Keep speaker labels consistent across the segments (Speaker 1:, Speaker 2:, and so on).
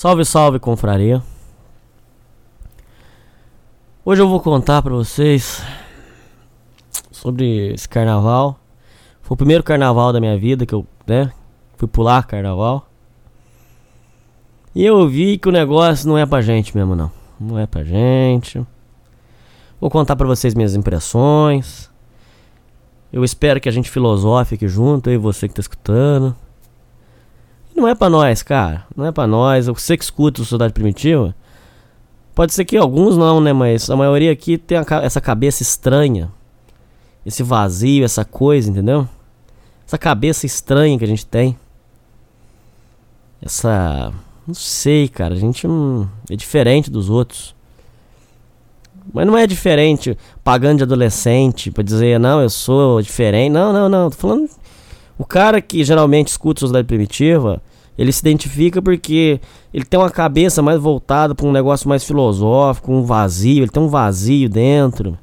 Speaker 1: Salve, salve, confraria. Hoje eu vou contar pra vocês sobre esse carnaval. Foi o primeiro carnaval da minha vida que eu, né, fui pular carnaval. E eu vi que o negócio não é pra gente mesmo, não. Não é pra gente. Vou contar pra vocês minhas impressões. Eu espero que a gente filosofe aqui junto, aí você que tá escutando. Não é para nós, cara. Não é para nós. Você que escuta o Sociedade Primitiva. Pode ser que alguns não, né? Mas a maioria aqui tem essa cabeça estranha. Esse vazio, essa coisa, entendeu? Essa cabeça estranha que a gente tem. Essa. Não sei, cara. A gente hum, é diferente dos outros. Mas não é diferente pagando de adolescente pra dizer, não, eu sou diferente. Não, não, não. Tô falando. O cara que geralmente escuta Sociedade Primitiva ele se identifica porque ele tem uma cabeça mais voltada para um negócio mais filosófico, um vazio, ele tem um vazio dentro.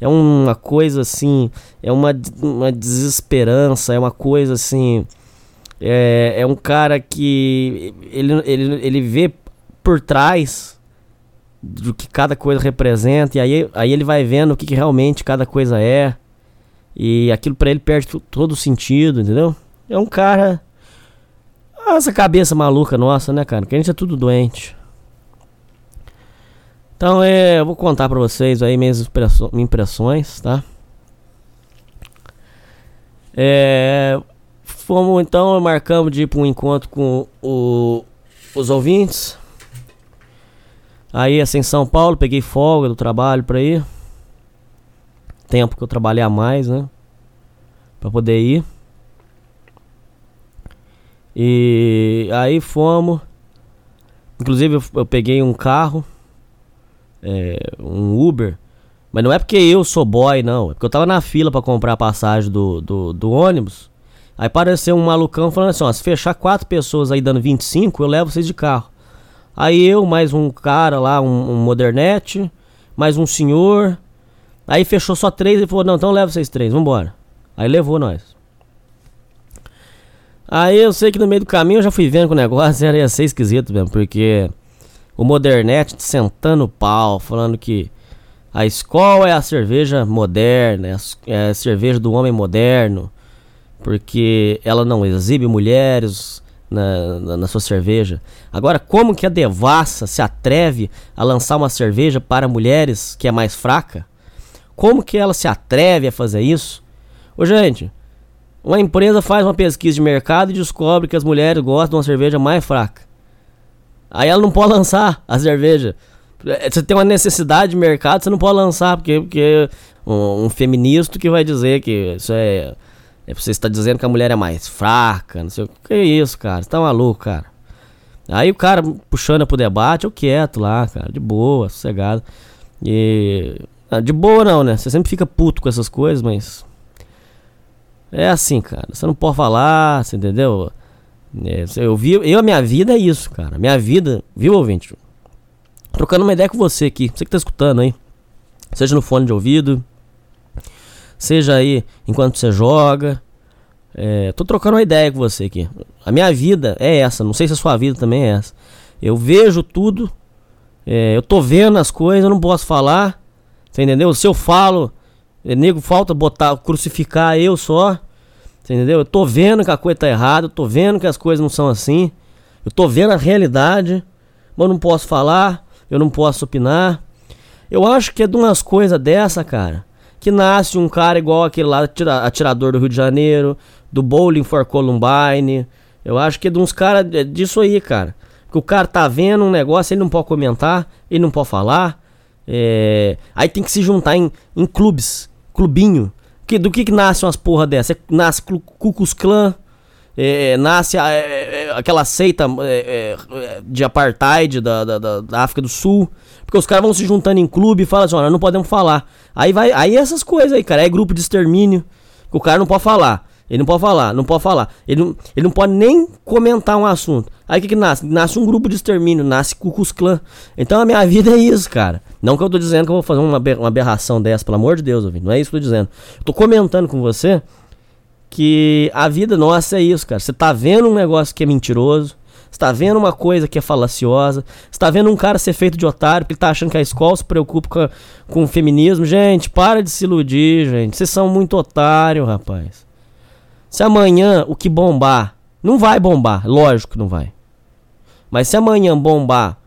Speaker 1: É uma coisa assim, é uma, uma desesperança, é uma coisa assim. É, é um cara que ele, ele, ele vê por trás do que cada coisa representa, e aí, aí ele vai vendo o que, que realmente cada coisa é, e aquilo para ele perde todo o sentido, entendeu? É um cara essa cabeça maluca nossa, né, cara? Que a gente é tudo doente. Então, é, eu vou contar pra vocês aí minhas impressões, tá? É, fomos então, marcamos de ir pra um encontro com o, os ouvintes. Aí, assim, São Paulo, peguei folga do trabalho pra ir. Tempo que eu trabalhei a mais, né? Pra poder ir. E aí fomos. Inclusive eu, eu peguei um carro, é, um Uber. Mas não é porque eu sou boy, não. É porque eu tava na fila para comprar a passagem do, do, do, ônibus. Aí apareceu um malucão falando assim: ó, se fechar quatro pessoas aí dando 25, eu levo vocês de carro. Aí eu, mais um cara lá, um, um modernete, mais um senhor. Aí fechou só três e falou: não, então leva vocês três, vambora. Aí levou nós. Aí eu sei que no meio do caminho eu já fui vendo que o negócio era ia ser esquisito mesmo, porque o Modernete sentando o pau, falando que a escola é a cerveja moderna, é a cerveja do homem moderno, porque ela não exibe mulheres na, na, na, sua cerveja. Agora, como que a Devassa se atreve a lançar uma cerveja para mulheres que é mais fraca? Como que ela se atreve a fazer isso? Ô, gente, uma empresa faz uma pesquisa de mercado e descobre que as mulheres gostam de uma cerveja mais fraca. Aí ela não pode lançar a cerveja. É, você tem uma necessidade de mercado, você não pode lançar, porque, porque um, um feminista que vai dizer que isso é, é. Você está dizendo que a mulher é mais fraca, não sei o que é isso, cara. Você tá maluco, cara. Aí o cara puxando pro debate, eu quieto lá, cara, de boa, sossegado. E. Ah, de boa não, né? Você sempre fica puto com essas coisas, mas é assim, cara. Você não pode falar, você entendeu? É, eu vi, eu, a minha vida é isso, cara. Minha vida, viu, ouvinte? Trocando uma ideia com você aqui, você que tá escutando aí. Seja no fone de ouvido, seja aí enquanto você joga. É, tô trocando uma ideia com você aqui. A minha vida é essa, não sei se a sua vida também é essa. Eu vejo tudo, é, eu tô vendo as coisas, eu não posso falar. Você entendeu? Se eu falo, é, nego falta botar, crucificar eu só. Entendeu? Eu tô vendo que a coisa tá errada, eu tô vendo que as coisas não são assim. Eu tô vendo a realidade. mas eu não posso falar, eu não posso opinar. Eu acho que é de umas coisas dessa, cara, que nasce um cara igual aquele lá, atirador do Rio de Janeiro, do Bowling for Columbine. Eu acho que é de uns caras disso aí, cara. Que o cara tá vendo um negócio, ele não pode comentar, ele não pode falar. É... Aí tem que se juntar em, em clubes, clubinho. Que, do que, que nasce umas porra dessa? Nasce Cucus Clan, é, nasce é, é, aquela seita é, é, de apartheid da, da, da, África do Sul. Porque os caras vão se juntando em clube e falam assim, olha, não podemos falar. Aí vai, aí essas coisas aí, cara, é grupo de extermínio, o cara não pode falar. Ele não pode falar, não pode falar. Ele não, ele não pode nem comentar um assunto. Aí o que, que nasce? Nasce um grupo de extermínio, nasce Cucus Clã. Então a minha vida é isso, cara. Não que eu tô dizendo que eu vou fazer uma, uma aberração dessa, pelo amor de Deus, ouvindo. Não é isso que eu tô dizendo. Eu tô comentando com você que a vida nossa é isso, cara. Você tá vendo um negócio que é mentiroso. Você tá vendo uma coisa que é falaciosa. Você tá vendo um cara ser feito de otário porque tá achando que a escola se preocupa com, com o feminismo. Gente, para de se iludir, gente. Vocês são muito otário, rapaz. Se amanhã o que bombar, não vai bombar, lógico que não vai. Mas se amanhã bombar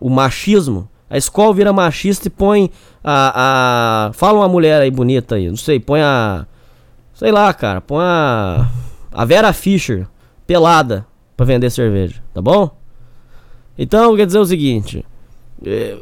Speaker 1: o machismo, a escola vira machista e põe a, a. Fala uma mulher aí bonita aí, não sei, põe a. Sei lá, cara, põe a. A Vera Fischer pelada para vender cerveja, tá bom? Então, quer dizer o seguinte. É,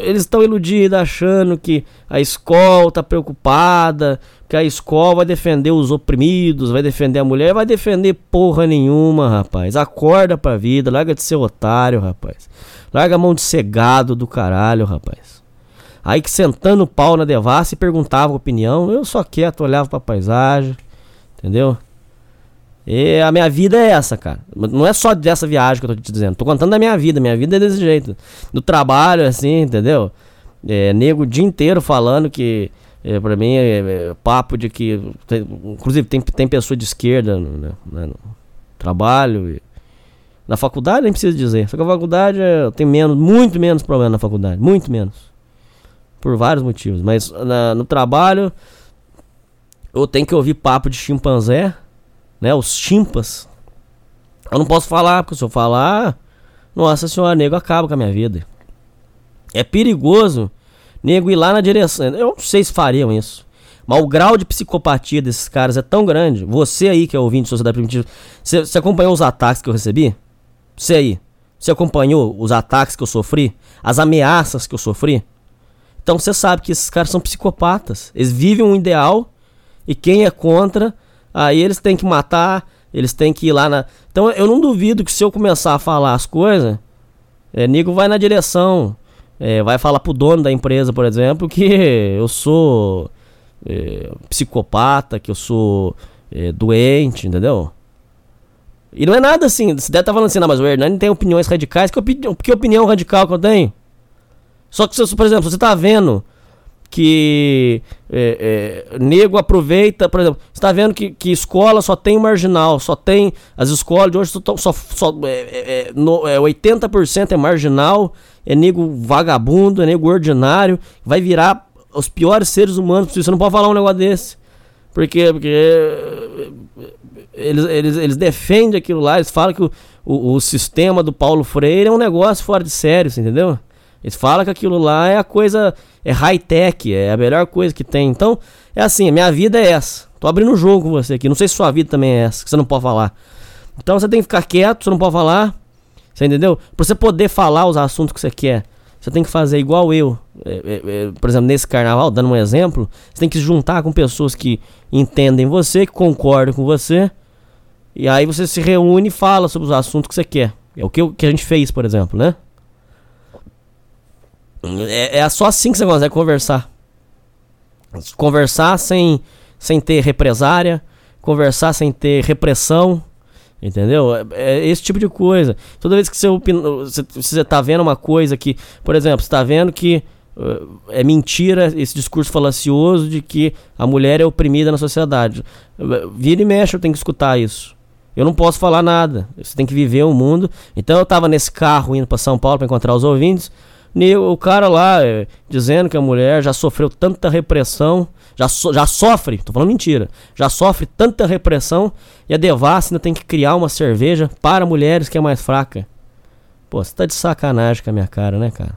Speaker 1: eles estão iludidos, achando que a escola está preocupada, que a escola vai defender os oprimidos, vai defender a mulher, vai defender porra nenhuma, rapaz. Acorda pra vida, larga de ser otário, rapaz. Larga a mão de cegado do caralho, rapaz. Aí que sentando o pau na devassa e perguntava a opinião, eu só quieto, olhava pra paisagem, entendeu? E a minha vida é essa, cara. Não é só dessa viagem que eu tô te dizendo. Tô contando da minha vida. Minha vida é desse jeito. No trabalho, assim, entendeu? É, nego o dia inteiro falando que. É, pra mim é, é papo de que. Tem, inclusive, tem, tem pessoa de esquerda no, né, né no trabalho. E, na faculdade nem precisa dizer. Só que a faculdade é, tem menos, muito menos problema na faculdade. Muito menos. Por vários motivos. Mas na, no trabalho. Eu tenho que ouvir papo de chimpanzé né? Os chimpas. Eu não posso falar, porque se eu falar, nossa senhora, nego acaba com a minha vida. É perigoso nego ir lá na direção. Eu não sei se fariam isso. Mas o grau de psicopatia desses caras é tão grande. Você aí que é ouvinte de Sociedade Primitiva, você, você acompanhou os ataques que eu recebi? Você aí, você acompanhou os ataques que eu sofri? As ameaças que eu sofri? Então você sabe que esses caras são psicopatas. Eles vivem um ideal e quem é contra Aí eles têm que matar, eles têm que ir lá na. Então eu não duvido que se eu começar a falar as coisas, é, Nico vai na direção. É, vai falar pro dono da empresa, por exemplo, que eu sou é, psicopata, que eu sou é, doente, entendeu? E não é nada assim. Você deve estar tá falando assim, não, mas o Hernani tem opiniões radicais. Que, opini que opinião radical que eu tenho? Só que, por exemplo, você tá vendo que é, é, nego aproveita, por exemplo, está vendo que, que escola só tem marginal, só tem. As escolas de hoje só, só, só é, é, é no, é 80% é marginal, é nego vagabundo, é nego ordinário, vai virar os piores seres humanos Você não pode falar um negócio desse. Porque, porque é, eles, eles, eles defendem aquilo lá, eles falam que o, o, o sistema do Paulo Freire é um negócio fora de sério, entendeu? Eles falam que aquilo lá é a coisa, é high-tech, é a melhor coisa que tem. Então, é assim, a minha vida é essa. Tô abrindo um jogo com você aqui. Não sei se sua vida também é essa, que você não pode falar. Então você tem que ficar quieto, você não pode falar. Você entendeu? Pra você poder falar os assuntos que você quer, você tem que fazer igual eu. É, é, é, por exemplo, nesse carnaval, dando um exemplo, você tem que se juntar com pessoas que entendem você, que concordam com você. E aí você se reúne e fala sobre os assuntos que você quer. É o que, que a gente fez, por exemplo, né? É, é só assim que você consegue conversar. Conversar sem, sem ter represária, conversar sem ter repressão, entendeu? É, é esse tipo de coisa. Toda vez que você, você, você tá vendo uma coisa que, por exemplo, você tá vendo que uh, é mentira esse discurso falacioso de que a mulher é oprimida na sociedade. Vira e mexe, eu tenho que escutar isso. Eu não posso falar nada. Você tem que viver o mundo. Então eu tava nesse carro indo para São Paulo para encontrar os ouvintes o cara lá é, dizendo que a mulher já sofreu tanta repressão, já, so, já sofre, tô falando mentira, já sofre tanta repressão e a Devassa ainda tem que criar uma cerveja para mulheres que é mais fraca. Pô, você tá de sacanagem com a minha cara, né, cara?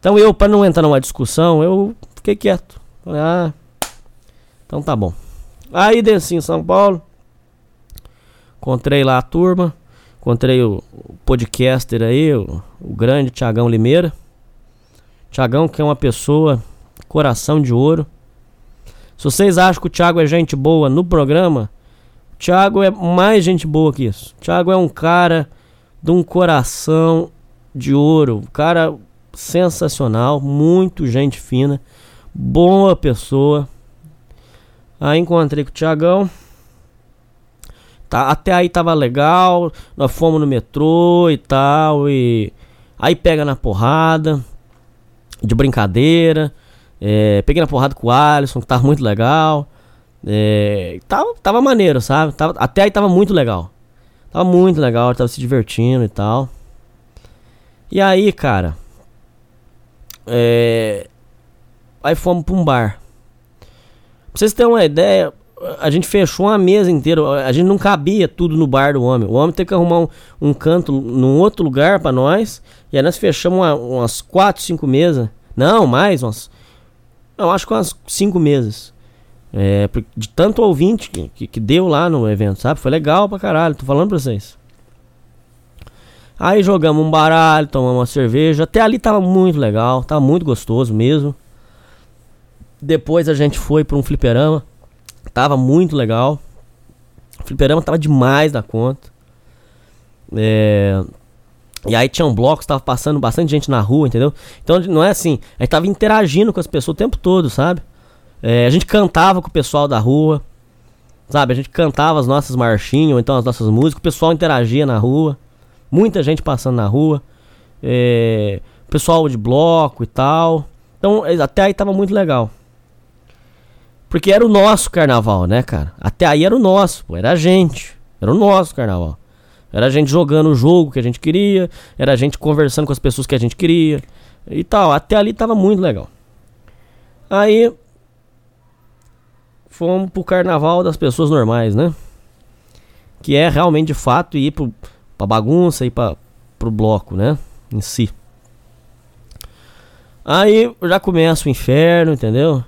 Speaker 1: Então eu, para não entrar numa discussão, eu fiquei quieto. Falei, ah, então tá bom. Aí desci em São Paulo, encontrei lá a turma, encontrei o, podcaster aí, o, o grande Tiagão Limeira. Tiagão que é uma pessoa, coração de ouro. Se vocês acham que o Thiago é gente boa no programa, o Thiago é mais gente boa que isso. O Thiago é um cara de um coração de ouro, um cara sensacional, muito gente fina, boa pessoa. Aí encontrei com o Tiagão. Tá, até aí tava legal. Nós fomos no metrô e tal. E aí pega na porrada. De brincadeira. É, peguei na porrada com o Alisson, que tava muito legal. É, tava, tava maneiro, sabe? Tava, até aí tava muito legal. Tava muito legal, tava se divertindo e tal. E aí, cara. É, aí fomos pra um bar. Pra vocês terem uma ideia, a gente fechou uma mesa inteira. A gente não cabia tudo no bar do homem. O homem teve que arrumar um, um canto num outro lugar para nós. E aí nós fechamos uma, umas 4, 5 mesas. Não, mais, umas. Não, acho que umas 5 mesas. É, de tanto ouvinte que, que, que, deu lá no evento, sabe? Foi legal pra caralho, tô falando pra vocês. Aí jogamos um baralho, tomamos uma cerveja. Até ali tava muito legal, tava muito gostoso mesmo. Depois a gente foi pra um fliperama. Tava muito legal. O fliperama tava demais da conta. É... E aí tinha um bloco, tava passando bastante gente na rua, entendeu? Então não é assim, a gente tava interagindo com as pessoas o tempo todo, sabe? É, a gente cantava com o pessoal da rua, sabe? A gente cantava as nossas marchinhas, ou então as nossas músicas, o pessoal interagia na rua, muita gente passando na rua, é, pessoal de bloco e tal. Então até aí tava muito legal. Porque era o nosso carnaval, né, cara? Até aí era o nosso, pô, era a gente. Era o nosso carnaval. Era a gente jogando o jogo que a gente queria, era a gente conversando com as pessoas que a gente queria e tal. Até ali tava muito legal. Aí fomos pro carnaval das pessoas normais, né? Que é realmente de fato ir pro, pra bagunça e pra, pro bloco, né? Em si. Aí já começa o inferno, entendeu?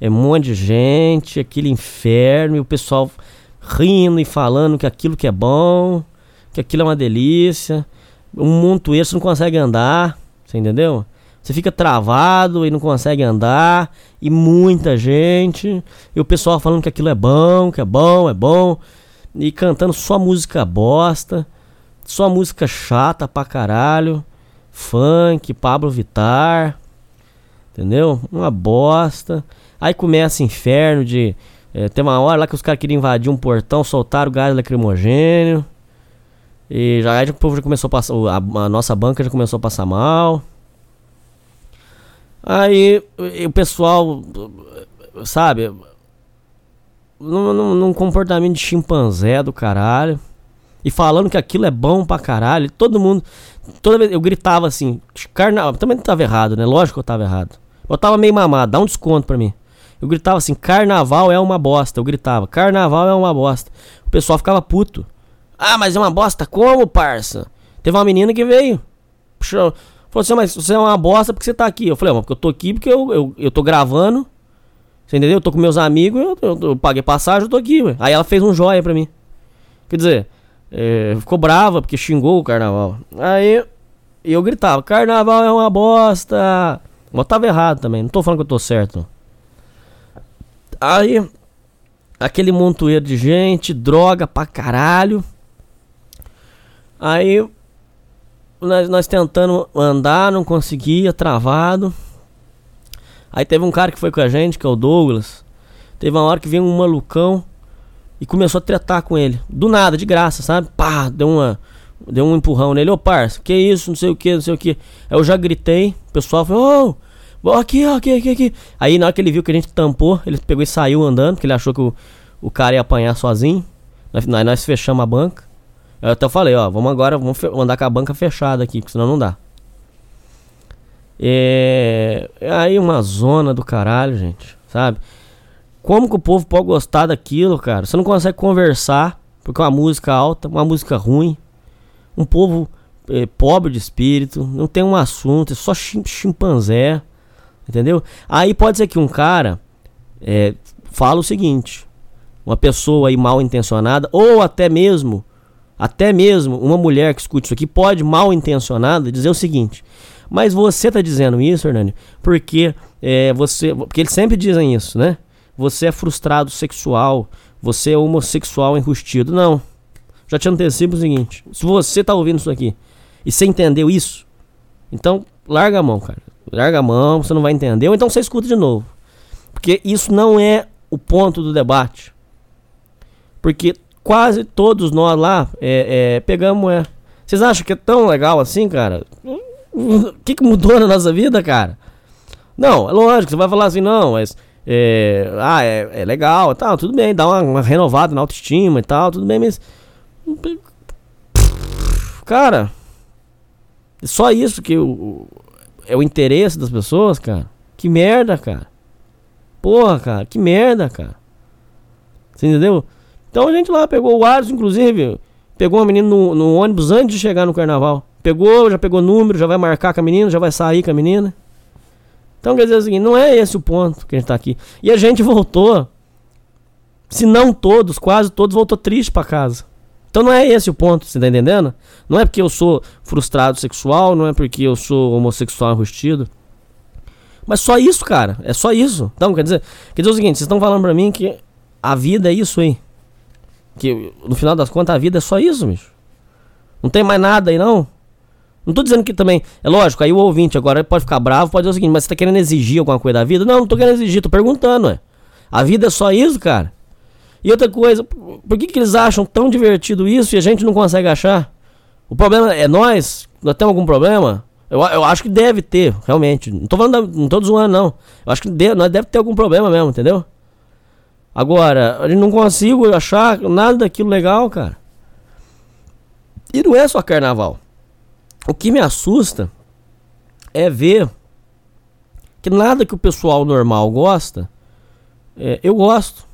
Speaker 1: É um monte de gente, aquele inferno, e o pessoal rindo e falando que aquilo que é bom, que aquilo é uma delícia. Um montoeiro você não consegue andar, você entendeu? Você fica travado e não consegue andar, e muita gente, e o pessoal falando que aquilo é bom, que é bom, é bom, e cantando só música bosta, só música chata pra caralho, funk, Pablo Vitar, entendeu? Uma bosta. Aí começa inferno de. É, tem uma hora lá que os caras queriam invadir um portão, soltaram gás lacrimogênio. E já aí o povo já começou a passar. A, a, nossa banca já começou a passar mal. Aí o pessoal, sabe, num, num, num, comportamento de chimpanzé do caralho. E falando que aquilo é bom pra caralho. Todo mundo. Toda vez eu gritava assim, carnaval. Também não tava errado, né? Lógico que eu tava errado. Eu tava meio mamado, dá um desconto pra mim. Eu gritava assim: carnaval é uma bosta. Eu gritava: carnaval é uma bosta. O pessoal ficava puto. Ah, mas é uma bosta como, parça? Teve uma menina que veio. Puxou, falou assim: mas você é uma bosta porque você tá aqui. Eu falei: mas porque eu tô aqui porque eu, eu, eu tô gravando. Você entendeu? Eu tô com meus amigos, eu, eu, eu paguei passagem, eu tô aqui, ué. Aí ela fez um joia pra mim. Quer dizer, é, ficou brava porque xingou o carnaval. Aí eu gritava: carnaval é uma bosta. Mas eu tava errado também, não tô falando que eu tô certo. Aí, aquele montoeiro de gente, droga pra caralho. Aí, nós, nós tentando andar, não conseguia, travado. Aí teve um cara que foi com a gente, que é o Douglas. Teve uma hora que veio um malucão e começou a tretar com ele. Do nada, de graça, sabe? Pá, deu uma. Deu um empurrão nele, ô parça, que isso, não sei o que, não sei o que. Aí eu já gritei, o pessoal falou, ô, Aqui, aqui, aqui, aqui. Aí na hora que ele viu que a gente tampou, ele pegou e saiu andando, porque ele achou que o, o cara ia apanhar sozinho. Nós, nós fechamos a banca. Eu até falei, ó, vamos agora, vamos andar com a banca fechada aqui, porque senão não dá. É, é aí uma zona do caralho, gente, sabe? Como que o povo pode gostar daquilo, cara? Você não consegue conversar, porque é uma música alta, uma música ruim. Um povo é, pobre de espírito, não tem um assunto, é só chim, chimpanzé, entendeu? Aí pode ser que um cara é, fala o seguinte, uma pessoa aí mal intencionada, ou até mesmo, até mesmo uma mulher que escute isso aqui pode mal intencionada dizer o seguinte, mas você tá dizendo isso, Hernani, porque é, você, porque eles sempre dizem isso, né? Você é frustrado sexual, você é homossexual enrustido. Não. Já te antecipo o seguinte: se você tá ouvindo isso aqui e você entendeu isso, então larga a mão, cara. Larga a mão, você não vai entender, ou então você escuta de novo. Porque isso não é o ponto do debate. Porque quase todos nós lá é, é, pegamos. É. Vocês acham que é tão legal assim, cara? O que, que mudou na nossa vida, cara? Não, é lógico, você vai falar assim, não, mas. É, ah, é, é legal, tal, tudo bem, dá uma, uma renovada na autoestima e tal, tudo bem, mas. Cara, é só isso que o, é o interesse das pessoas, cara. Que merda, cara. Porra, cara, que merda, cara. Você entendeu? Então a gente lá pegou o Alisson, inclusive, pegou uma menina no, no, ônibus antes de chegar no carnaval. Pegou, já pegou número, já vai marcar com a menina, já vai sair com a menina. Então quer dizer o seguinte, não é esse o ponto que a gente tá aqui. E a gente voltou, se não todos, quase todos, voltou triste para casa. Então não é esse o ponto, você tá entendendo? Não é porque eu sou frustrado sexual, não é porque eu sou homossexual enrustido. Mas só isso, cara. É só isso. Então, quer dizer, quer dizer o seguinte, vocês estão falando pra mim que a vida é isso aí. Que no final das contas a vida é só isso, bicho. Não tem mais nada aí não. Não tô dizendo que também. É lógico, aí o ouvinte agora pode ficar bravo, pode dizer o seguinte, mas você tá querendo exigir alguma coisa da vida? Não, não tô querendo exigir, tô perguntando, é. A vida é só isso, cara. E outra coisa, por que, que eles acham tão divertido isso e a gente não consegue achar? O problema é nós? Nós temos algum problema? Eu, eu acho que deve ter, realmente. Não tô falando, da, não tô zoando, não. Eu acho que deve, nós deve ter algum problema mesmo, entendeu? Agora, gente não consigo achar nada daquilo legal, cara. E não é só carnaval. O que me assusta é ver que nada que o pessoal normal gosta, é, eu gosto.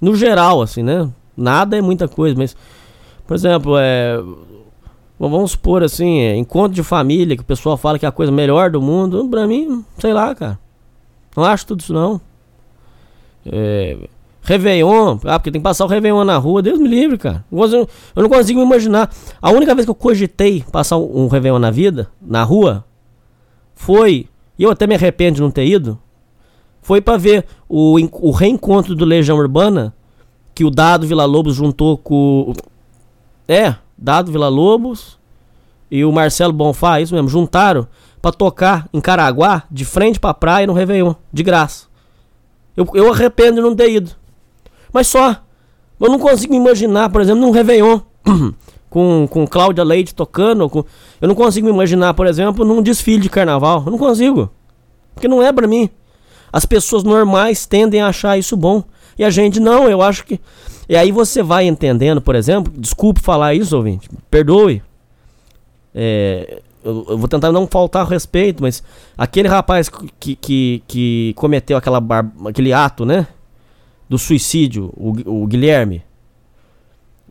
Speaker 1: No geral, assim, né? Nada é muita coisa, mas, por exemplo, é. Vamos supor assim, é, encontro de família, que o pessoal fala que é a coisa melhor do mundo. Pra mim, sei lá, cara. Não acho tudo isso não. É, Réveillon, ah, porque tem que passar o Réveillon na rua, Deus me livre, cara. Eu não consigo me imaginar. A única vez que eu cogitei passar um Réveillon na vida, na rua, foi, e eu até me arrependo de não ter ido, foi para ver o, o reencontro do Legião Urbana, que o Dado Vila Lobos juntou com. É, Dado Vila Lobos e o Marcelo Bonfá, isso mesmo, juntaram para tocar em Caraguá, de frente pra praia no Réveillon, de graça. Eu, eu arrependo de não ter ido. Mas só. Eu não consigo imaginar, por exemplo, num Réveillon. com, com Cláudia Leite tocando. Com, eu não consigo imaginar, por exemplo, num desfile de carnaval. Eu não consigo. Porque não é para mim. As pessoas normais tendem a achar isso bom. E a gente não, eu acho que. E aí você vai entendendo, por exemplo, desculpe falar isso, ouvinte, perdoe. É, eu, eu, vou tentar não faltar respeito, mas aquele rapaz que, que, que cometeu aquela bar, aquele ato, né? Do suicídio, o, o Guilherme.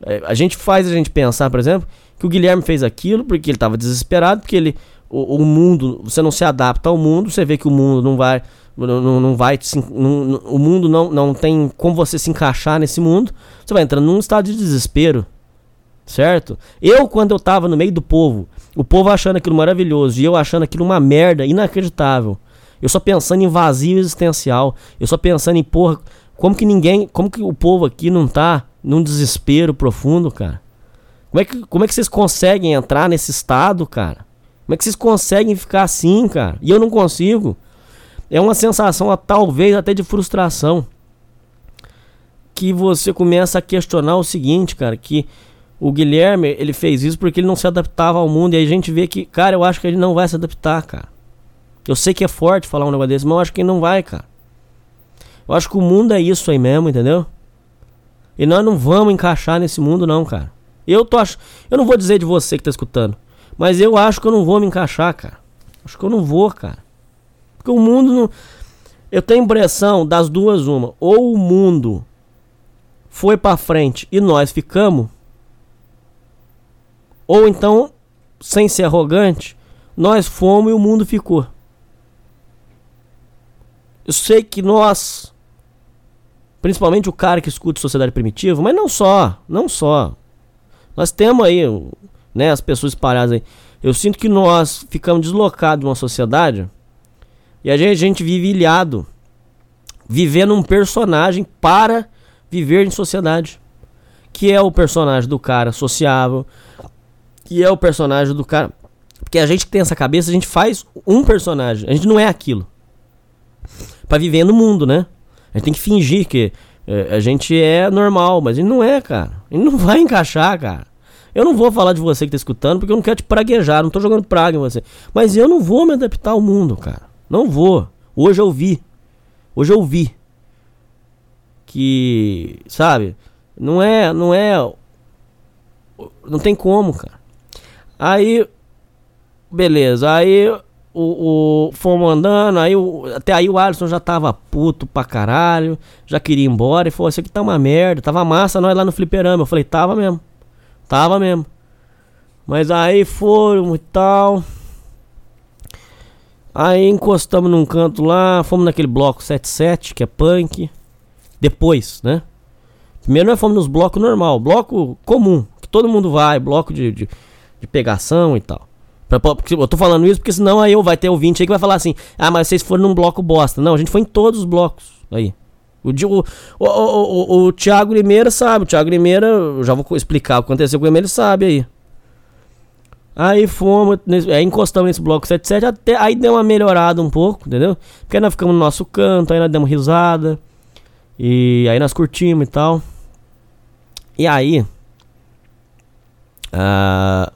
Speaker 1: É, a gente faz a gente pensar, por exemplo, que o Guilherme fez aquilo porque ele estava desesperado, porque ele. O, o mundo, você não se adapta ao mundo, você vê que o mundo não vai não, não vai não, o mundo não, não tem como você se encaixar nesse mundo, você vai entrando num estado de desespero. Certo? Eu, quando eu tava no meio do povo, o povo achando aquilo maravilhoso e eu achando aquilo uma merda inacreditável. Eu só pensando em vazio existencial. Eu só pensando em, porra, como que ninguém. Como que o povo aqui não tá num desespero profundo, cara? Como é que, como é que vocês conseguem entrar nesse estado, cara? Como é que vocês conseguem ficar assim, cara? E eu não consigo é uma sensação talvez até de frustração que você começa a questionar o seguinte, cara, que o Guilherme, ele fez isso porque ele não se adaptava ao mundo e aí a gente vê que, cara, eu acho que ele não vai se adaptar, cara. Eu sei que é forte falar um negócio desse, mas eu acho que ele não vai, cara. Eu acho que o mundo é isso aí mesmo, entendeu? E nós não vamos encaixar nesse mundo não, cara. Eu tô ach... eu não vou dizer de você que tá escutando, mas eu acho que eu não vou me encaixar, cara. Acho que eu não vou, cara. Porque o mundo não. Eu tenho impressão das duas uma. Ou o mundo foi para frente e nós ficamos. Ou então sem ser arrogante, nós fomos e o mundo ficou. Eu sei que nós, principalmente o cara que escuta Sociedade Primitiva, mas não só, não só. Nós temos aí, né, as pessoas espalhadas aí. Eu sinto que nós ficamos deslocados de uma sociedade e a gente, a gente vive ilhado, vivendo um personagem para viver em sociedade. Que é o personagem do cara sociável, que é o personagem do cara. Porque a gente que tem essa cabeça, a gente faz um personagem, a gente não é aquilo. Para viver no mundo, né? A gente tem que fingir que é, a gente é normal, mas a gente não é, cara. A gente não vai encaixar, cara. Eu não vou falar de você que tá escutando, porque eu não quero te praguejar, não tô jogando praga em você. Mas eu não vou me adaptar ao mundo, cara. Não vou. Hoje eu vi. Hoje eu vi. Que, sabe? Não é, não é. Não tem como, cara. Aí, beleza. Aí o, o fomos andando, aí o, até aí o Alisson já tava puto pra caralho, já queria ir embora e falou: Isso aqui tá uma merda, tava massa nós lá no fliperama. Eu falei: Tava mesmo, tava mesmo. Mas aí foram e tal. Aí encostamos num canto lá, fomos naquele bloco 77, que é punk. Depois, né? Primeiro nós fomos nos blocos normal, bloco comum, que todo mundo vai, bloco de, de, de pegação e tal. Eu tô falando isso porque senão aí eu vai ter ouvinte aí que vai falar assim: Ah, mas vocês foram num bloco bosta. Não, a gente foi em todos os blocos. Aí. O, o, o, o, o Thiago Limeira sabe. O Thiago Limeira, eu já vou explicar o que aconteceu com ele, ele sabe aí. Aí fomos, aí encostamos nesse bloco 77, até, aí deu uma melhorada um pouco, entendeu? Porque nós ficamos no nosso canto, aí nós demos risada. E aí nós curtimos e tal. E aí. Uh,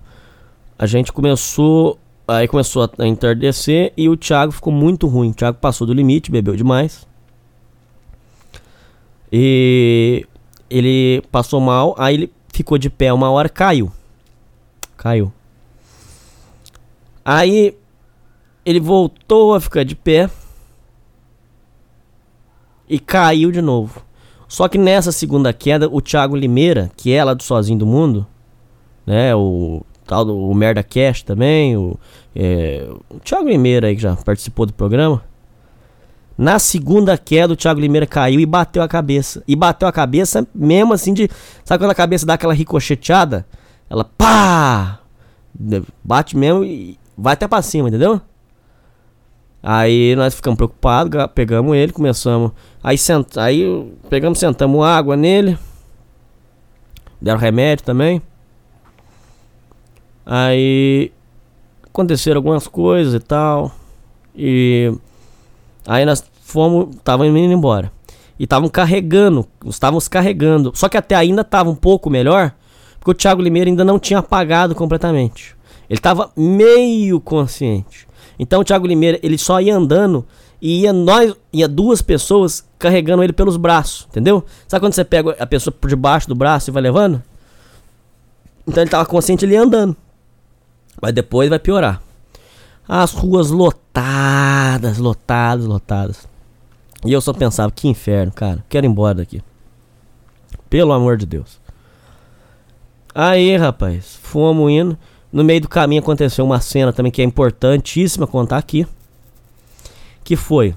Speaker 1: a gente começou. Aí começou a entardecer e o Thiago ficou muito ruim. O Thiago passou do limite, bebeu demais. E ele passou mal, aí ele ficou de pé uma hora, caiu. Caiu. Aí ele voltou a ficar de pé e caiu de novo. Só que nessa segunda queda, o Thiago Limeira, que é lá do Sozinho do Mundo, né, o tal do o Merda Cash também, o, é, o Thiago Limeira aí que já participou do programa. Na segunda queda, o Thiago Limeira caiu e bateu a cabeça. E bateu a cabeça mesmo assim de. Sabe quando a cabeça dá aquela ricocheteada? Ela pá! Bate mesmo e vai até pra cima, entendeu? Aí nós ficamos preocupados, pegamos ele, começamos. Aí, sent, aí pegamos, sentamos água nele. Deram remédio também. Aí aconteceram algumas coisas e tal. E aí nós fomos, tava indo embora. E estavam carregando, estávamos carregando. Só que até ainda estava um pouco melhor, porque o Thiago Limeira ainda não tinha apagado completamente. Ele estava meio consciente. Então o Thiago Limeira, ele só ia andando e ia nós, ia duas pessoas carregando ele pelos braços, entendeu? Sabe quando você pega a pessoa por debaixo do braço e vai levando? Então ele estava consciente, ele ia andando. Mas depois vai piorar. As ruas lotadas, lotadas, lotadas. E eu só pensava, que inferno, cara. Quero ir embora daqui. Pelo amor de Deus. Aí, rapaz, fomos indo. No meio do caminho aconteceu uma cena também que é importantíssima contar aqui. Que foi.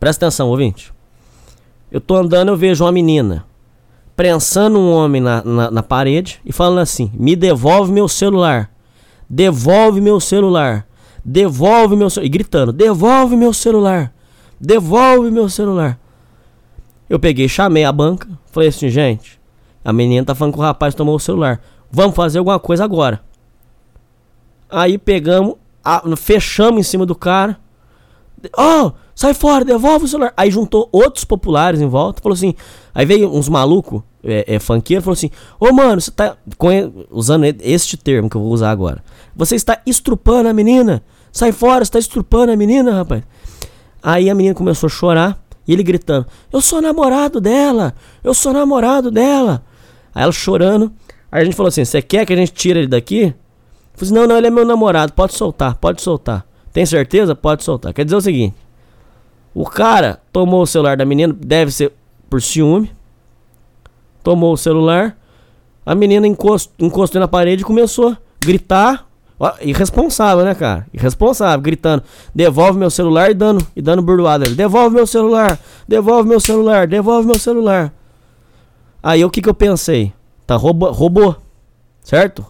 Speaker 1: Presta atenção, ouvinte. Eu tô andando, eu vejo uma menina prensando um homem na, na, na, parede e falando assim: Me devolve meu celular. Devolve meu celular. Devolve meu celular. E gritando: Devolve meu celular. Devolve meu celular. Eu peguei, chamei a banca. Falei assim: Gente, a menina tá falando que o rapaz tomou o celular. Vamos fazer alguma coisa agora. Aí pegamos, a, fechamos em cima do cara. Oh, sai fora, devolve o celular. Aí juntou outros populares em volta, falou assim. Aí veio uns malucos, é, é funkeiro, falou assim: Ô oh, mano, você tá. Usando este termo que eu vou usar agora. Você está estrupando a menina. Sai fora, você está estrupando a menina, rapaz. Aí a menina começou a chorar. E ele gritando: Eu sou namorado dela. Eu sou namorado dela. Aí ela chorando. Aí a gente falou assim: Você quer que a gente tire ele daqui? Eu falei assim, Não, não, ele é meu namorado. Pode soltar, pode soltar. Tem certeza? Pode soltar. Quer dizer o seguinte: o cara tomou o celular da menina, deve ser por ciúme. Tomou o celular, a menina encostou, encostou na parede e começou a gritar. Ó, irresponsável, né, cara? Irresponsável, gritando. Devolve meu celular e dando, e dando burdoada. Devolve meu celular, devolve meu celular, devolve meu celular. Aí o que que eu pensei? Tá roubou, roubou certo?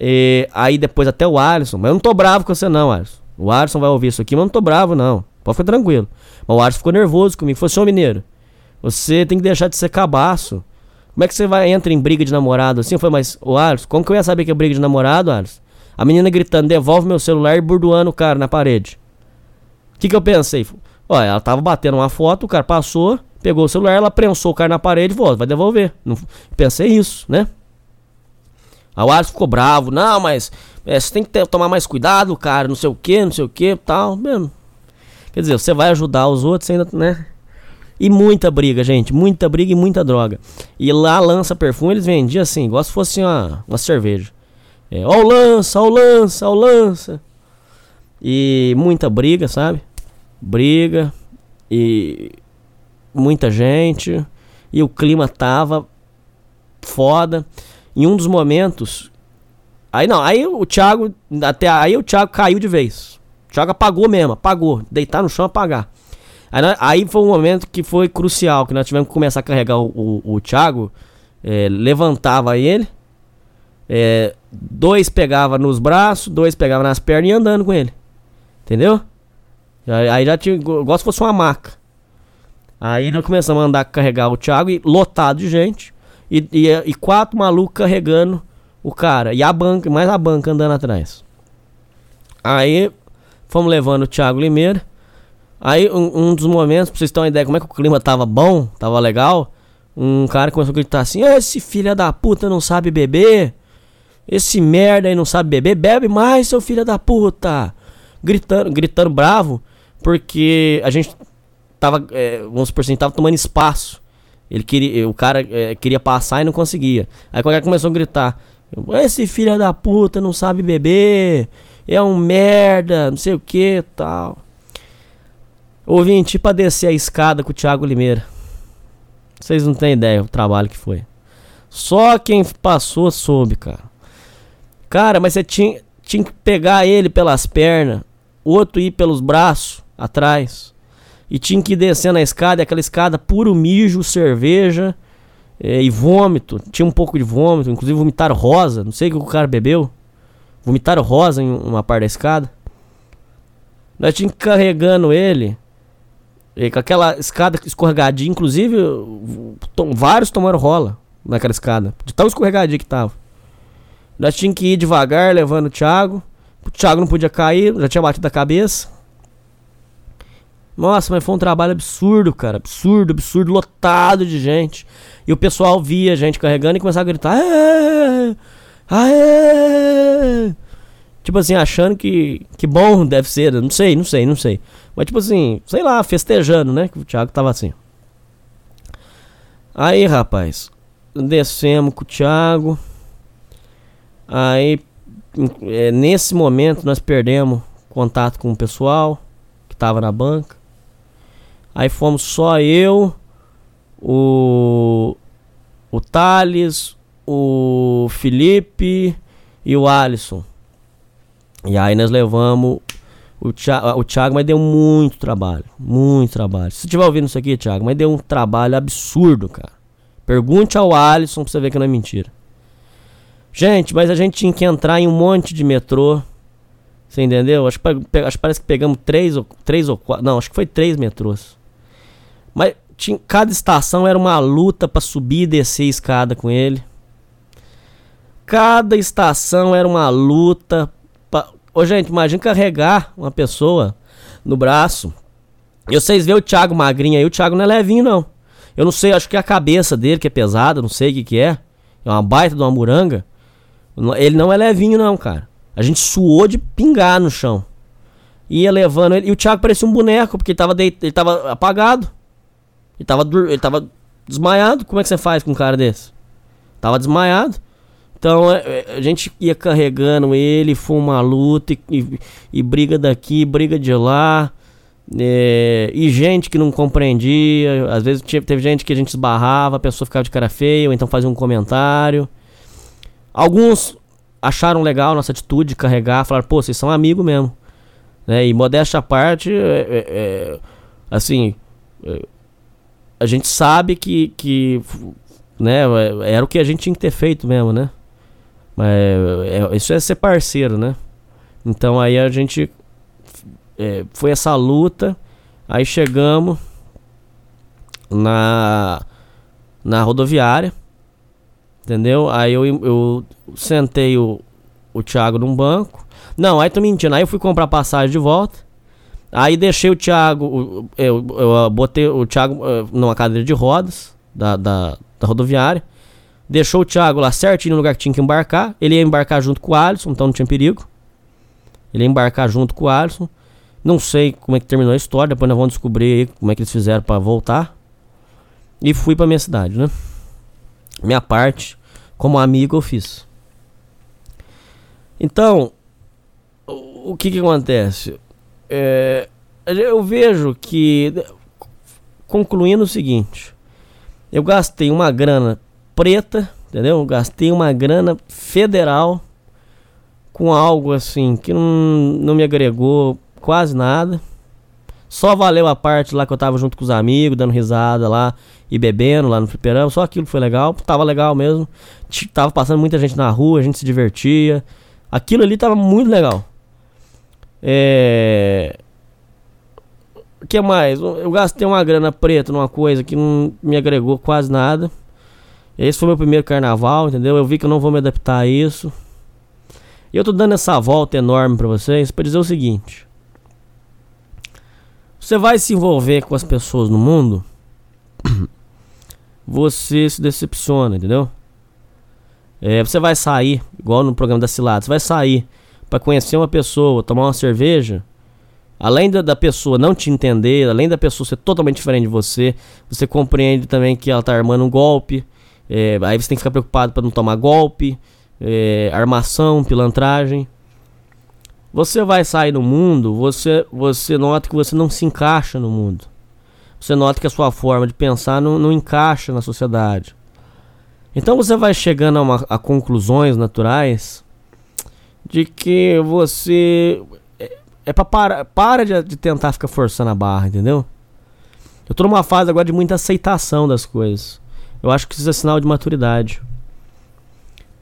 Speaker 1: E, aí depois até o Alisson, mas eu não tô bravo com você não, Alisson. O Alisson vai ouvir isso aqui, mas eu não tô bravo não. Pode ficar tranquilo. Mas o Alisson ficou nervoso comigo. Falou, senhor mineiro, você tem que deixar de ser cabaço. Como é que você vai entra em briga de namorado assim? Eu falei, mas o Alisson, como que eu ia saber que é briga de namorado, Alisson? A menina gritando, devolve meu celular e burdoando o cara na parede. O que que eu pensei? Olha, ela tava batendo uma foto, o cara passou, pegou o celular, ela prensou o cara na parede e falou, vai devolver. Não, pensei isso, né? Aí o Alisson ficou bravo, não, mas é, você tem que ter, tomar mais cuidado, cara, não sei o que, não sei o que, tal, mesmo. Quer dizer, você vai ajudar os outros ainda, né? E muita briga, gente, muita briga e muita droga. E lá lança perfume, eles vendiam assim, igual se fosse uma, uma cerveja. É, ó o lança, ó o lança, ó o lança. E muita briga, sabe? Briga e muita gente. E o clima tava foda. Em um dos momentos. Aí não, aí o Thiago. Até aí o Thiago caiu de vez. O Thiago apagou mesmo, apagou. Deitar no chão apagar. Aí, aí foi um momento que foi crucial, que nós tivemos que começar a carregar o, o, o Thiago. É, levantava ele. É, dois pegava nos braços, dois pegava nas pernas e andando com ele. Entendeu? Aí já tinha. Igual se fosse uma maca. Aí nós começamos a andar carregar o Thiago e lotado de gente. E, e, e, quatro malucos carregando o cara. E a banca, mais a banca andando atrás. Aí fomos levando o Thiago Limeira. Aí um, um, dos momentos, pra vocês terem uma ideia como é que o clima tava bom, tava legal. Um cara começou a gritar assim: Esse filho da puta não sabe beber. Esse merda aí não sabe beber. Bebe mais, seu filho da puta. Gritando, gritando bravo. Porque a gente tava, é, vamos supor assim, tava tomando espaço. Ele queria, o cara é, queria passar e não conseguia. Aí o cara começou a gritar: Esse filho da puta não sabe beber, é um merda, não sei o que tal. Ouvinte, pra descer a escada com o Thiago Limeira. Vocês não têm ideia do trabalho que foi. Só quem passou soube, cara. Cara, mas você tinha, tinha que pegar ele pelas pernas, outro ir pelos braços atrás. E tinha que ir descendo a escada, e aquela escada puro mijo, cerveja é, e vômito. Tinha um pouco de vômito, inclusive vomitaram rosa. Não sei o que o cara bebeu. Vomitaram rosa em uma parte da escada. Nós tínhamos que carregando ele. E com aquela escada escorregadinha, inclusive tom, vários tomaram rola naquela escada. De tão escorregadinha que tava. Nós tínhamos que ir devagar, levando o Thiago. O Thiago não podia cair, já tinha batido a cabeça. Nossa, mas foi um trabalho absurdo, cara. Absurdo, absurdo, lotado de gente. E o pessoal via a gente carregando e começava a gritar. Aê! Aê! Tipo assim, achando que, que bom deve ser. Não sei, não sei, não sei. Mas tipo assim, sei lá, festejando, né? Que o Thiago tava assim. Aí, rapaz, descemos com o Thiago. Aí, é, nesse momento, nós perdemos contato com o pessoal que tava na banca. Aí fomos só eu, o, o Thales, o Felipe e o Alisson. E aí nós levamos o Thiago, o Thiago, mas deu muito trabalho. Muito trabalho. Se estiver ouvindo isso aqui, Thiago, mas deu um trabalho absurdo, cara. Pergunte ao Alisson pra você ver que não é mentira. Gente, mas a gente tinha que entrar em um monte de metrô. Você entendeu? Acho, acho que parece que pegamos três ou, três ou quatro. Não, acho que foi três metrôs. Mas tinha, cada estação era uma luta para subir e descer a escada com ele. Cada estação era uma luta. Pra... Ô, gente, imagina carregar uma pessoa no braço. E vocês vê o Thiago magrinho aí, o Thiago não é levinho, não. Eu não sei, acho que é a cabeça dele que é pesada, não sei o que, que é. É uma baita de uma muranga. Ele não é levinho, não, cara. A gente suou de pingar no chão. Ia levando ele. E o Thiago parecia um boneco, porque ele tava, deit... ele tava apagado. Ele tava, ele tava desmaiado. Como é que você faz com um cara desse? Tava desmaiado. Então é, é, a gente ia carregando ele, foi uma luta e, e, e briga daqui, briga de lá. É, e gente que não compreendia. Às vezes tinha, teve gente que a gente esbarrava, a pessoa ficava de cara feia, ou então fazia um comentário. Alguns acharam legal a nossa atitude de carregar, falaram, pô, vocês são amigos mesmo. Né? E modéstia à parte, é, é, é assim, a gente sabe que, que né, era o que a gente tinha que ter feito mesmo, né? Mas é, isso é ser parceiro, né? Então aí a gente é, foi essa luta, aí chegamos na na rodoviária, entendeu? Aí eu, eu sentei o, o Thiago num banco. Não, aí tô mentindo. Aí eu fui comprar passagem de volta. Aí deixei o Thiago, eu, eu botei o Thiago eh, numa cadeira de rodas da, da, da rodoviária. Deixou o Thiago lá certinho no lugar que tinha que embarcar. Ele ia embarcar junto com o Alisson, então não tinha perigo. Ele ia embarcar junto com o Alisson. Não sei como é que terminou a história, depois nós vamos descobrir como é que eles fizeram para voltar. E fui para minha cidade, né? Minha parte, como amigo, eu fiz. Então, o que que acontece? É, eu vejo que, concluindo o seguinte, eu gastei uma grana preta, entendeu? Eu gastei uma grana federal com algo assim que não, não me agregou quase nada. Só valeu a parte lá que eu tava junto com os amigos, dando risada lá e bebendo lá no fliperama. Só aquilo foi legal, tava legal mesmo. Tava passando muita gente na rua, a gente se divertia. Aquilo ali tava muito legal. É. O que mais? Eu gastei uma grana preta numa coisa que não me agregou quase nada. Esse foi meu primeiro carnaval, entendeu? Eu vi que eu não vou me adaptar a isso. E eu tô dando essa volta enorme para vocês para dizer o seguinte: Você vai se envolver com as pessoas no mundo, você se decepciona, entendeu? É, você vai sair, igual no programa da Cilada, você vai sair para conhecer uma pessoa, tomar uma cerveja, além da, da, pessoa não te entender, além da pessoa ser totalmente diferente de você, você compreende também que ela tá armando um golpe. É, aí você tem que ficar preocupado para não tomar golpe, é, armação, pilantragem. Você vai sair no mundo, você, você nota que você não se encaixa no mundo. Você nota que a sua forma de pensar não, não encaixa na sociedade. Então você vai chegando a, uma, a conclusões naturais de que você é, é para para, para de, de, tentar ficar forçando a barra, entendeu? Eu tô numa fase agora de muita aceitação das coisas. Eu acho que isso é sinal de maturidade.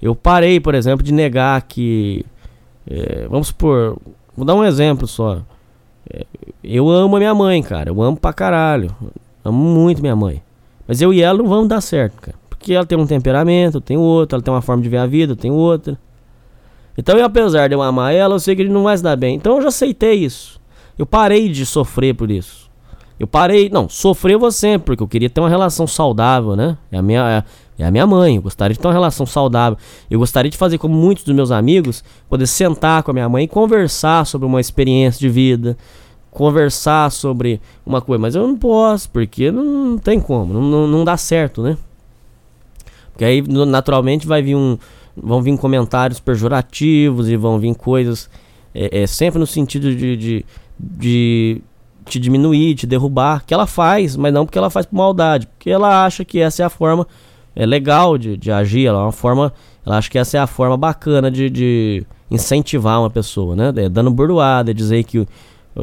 Speaker 1: Eu parei, por exemplo, de negar que é, vamos supor, vou dar um exemplo só. É, eu amo a minha mãe, cara. Eu amo pra caralho. Amo muito minha mãe. Mas eu e ela não vamos dar certo, cara. Porque ela tem um temperamento, eu tenho outro, ela tem uma forma de ver a vida, eu tenho outra. Então, apesar de eu amar ela, eu sei que ele não vai se dar bem. Então, eu já aceitei isso. Eu parei de sofrer por isso. Eu parei. Não, sofrer eu vou sempre, porque eu queria ter uma relação saudável, né? É a minha, é, é a minha mãe. Eu gostaria de ter uma relação saudável. Eu gostaria de fazer como muitos dos meus amigos, poder sentar com a minha mãe e conversar sobre uma experiência de vida. Conversar sobre uma coisa. Mas eu não posso, porque não, não tem como. Não, não, não dá certo, né? Porque aí, naturalmente, vai vir um vão vir comentários pejorativos e vão vir coisas é, é sempre no sentido de, de, de, te diminuir, te derrubar, que ela faz, mas não porque ela faz por maldade, porque ela acha que essa é a forma é legal de, de agir, ela é uma forma, ela acha que essa é a forma bacana de, de incentivar uma pessoa, né? É dando burdoada, é dizer que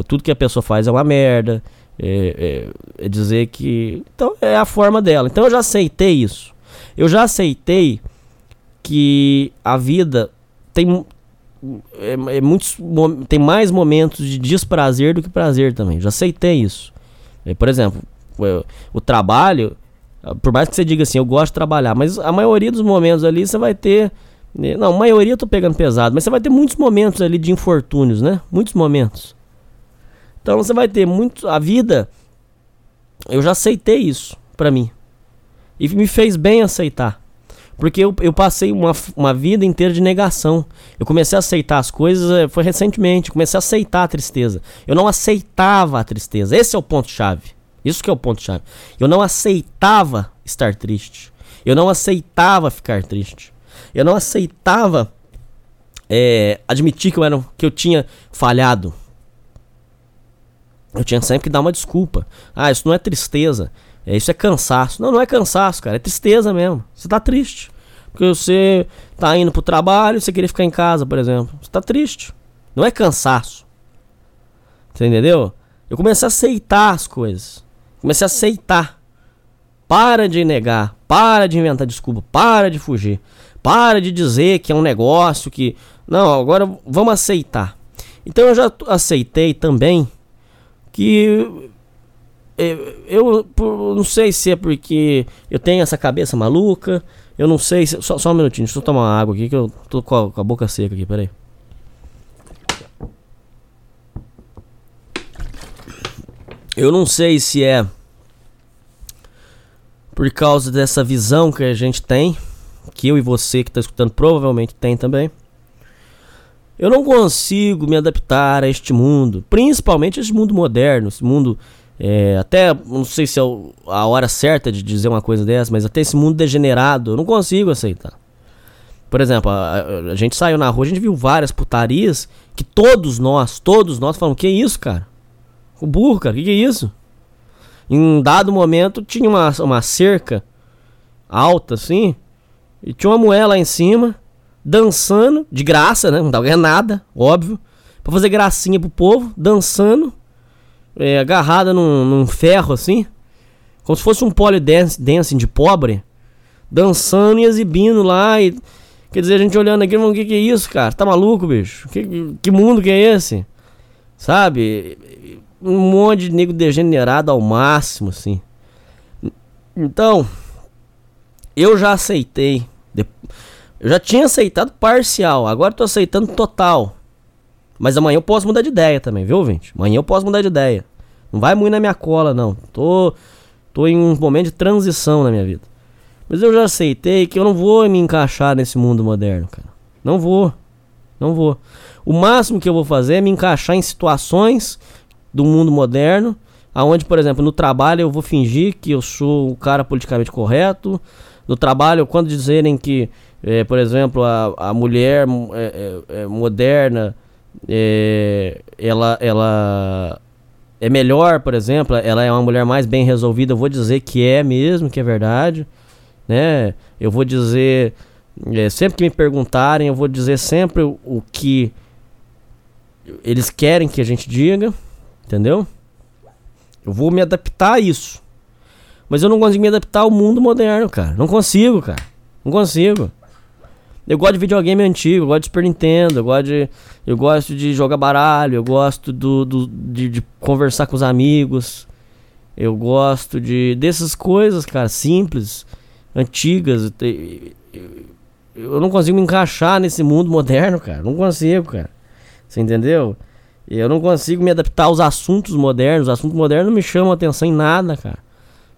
Speaker 1: tudo que a pessoa faz é uma merda, é, é, é dizer que. Então é a forma dela. Então eu já aceitei isso. Eu já aceitei que a vida tem é, é muitos, tem mais momentos de desprazer do que prazer também. Já aceitei isso. É, por exemplo, o, o, trabalho, por mais que você diga assim, eu gosto de trabalhar, mas a maioria dos momentos ali você vai ter. Né, não, a maioria eu tô pegando pesado, mas você vai ter muitos momentos ali de infortúnios, né? Muitos momentos. Então você vai ter muito. A vida, eu já aceitei isso pra mim. E me fez bem aceitar. Porque eu, eu passei uma, uma vida inteira de negação. Eu comecei a aceitar as coisas, eh, foi recentemente, comecei a aceitar a tristeza. Eu não aceitava a tristeza. Esse é o ponto-chave. Isso que é o ponto-chave. Eu não aceitava estar triste. Eu não aceitava ficar triste. Eu não aceitava é, admitir que eu, era, que eu tinha falhado. Eu tinha sempre que dar uma desculpa. Ah, isso não é tristeza. É, isso é cansaço. Não, não é cansaço, cara. É tristeza mesmo. Você tá triste. Porque você tá indo pro trabalho e você queria ficar em casa, por exemplo. Você tá triste. Não é cansaço. Você entendeu? Eu comecei a aceitar as coisas. Comecei a aceitar. Para de negar. Para de inventar desculpa. Para de fugir. Para de dizer que é um negócio que. Não, agora vamos aceitar. Então eu já aceitei também que eu, eu, não sei se é porque eu tenho essa cabeça maluca. Eu não sei se. Só, só um minutinho, deixa eu tomar uma água aqui que eu tô com a, com a boca seca aqui, peraí. Eu não sei se é por causa dessa visão que a gente tem, que eu e você que está escutando provavelmente tem também. Eu não consigo me adaptar a este mundo, principalmente este mundo moderno, esse mundo é, até não sei se é a hora certa de dizer uma coisa dessa, mas até esse mundo degenerado, eu não consigo aceitar. Por exemplo, a, a, gente saiu na rua, a gente viu várias putarias que todos nós, todos nós falamos, que isso, cara? O burro, cara, que que é isso? Em um dado momento tinha uma, uma cerca alta assim, e tinha uma mulher lá em cima, dançando, de graça, né? Não tava ganhando nada, óbvio. Pra fazer gracinha pro povo, dançando é, agarrada num, num, ferro assim, como se fosse um polidancing dancing de pobre, dançando e exibindo lá. E, quer dizer, a gente olhando aqui, o que, que é isso, cara? Tá maluco, bicho? Que, que mundo que é esse? Sabe? Um monte de nego degenerado ao máximo, assim. Então, eu já aceitei. Eu já tinha aceitado parcial, agora tô aceitando total. Mas amanhã eu posso mudar de ideia também, viu, gente? Amanhã eu posso mudar de ideia. Não vai muito na minha cola, não. Tô, tô em um momento de transição na minha vida. Mas eu já aceitei que eu não vou me encaixar nesse mundo moderno, cara. Não vou. Não vou. O máximo que eu vou fazer é me encaixar em situações do mundo moderno, aonde, por exemplo, no trabalho eu vou fingir que eu sou o cara politicamente correto. No trabalho, quando dizerem que, é, por exemplo, a, a mulher é, é, moderna é, ela, ela é melhor, por exemplo, ela é uma mulher mais bem resolvida, eu vou dizer que é mesmo, que é verdade, né? Eu vou dizer, é, sempre que me perguntarem, eu vou dizer sempre o, que eles querem que a gente diga, entendeu? Eu vou me adaptar a isso. Mas eu não consigo me adaptar ao mundo moderno, cara. Não consigo, cara. Não consigo. Eu gosto de videogame antigo, eu gosto de Super Nintendo, eu gosto de, eu gosto de jogar baralho, eu gosto do, do de, de, conversar com os amigos. Eu gosto de dessas coisas, cara, simples, antigas. Eu não consigo me encaixar nesse mundo moderno, cara. Não consigo, cara. Você entendeu? Eu não consigo me adaptar aos assuntos modernos. Os assuntos modernos não me chamam atenção em nada, cara.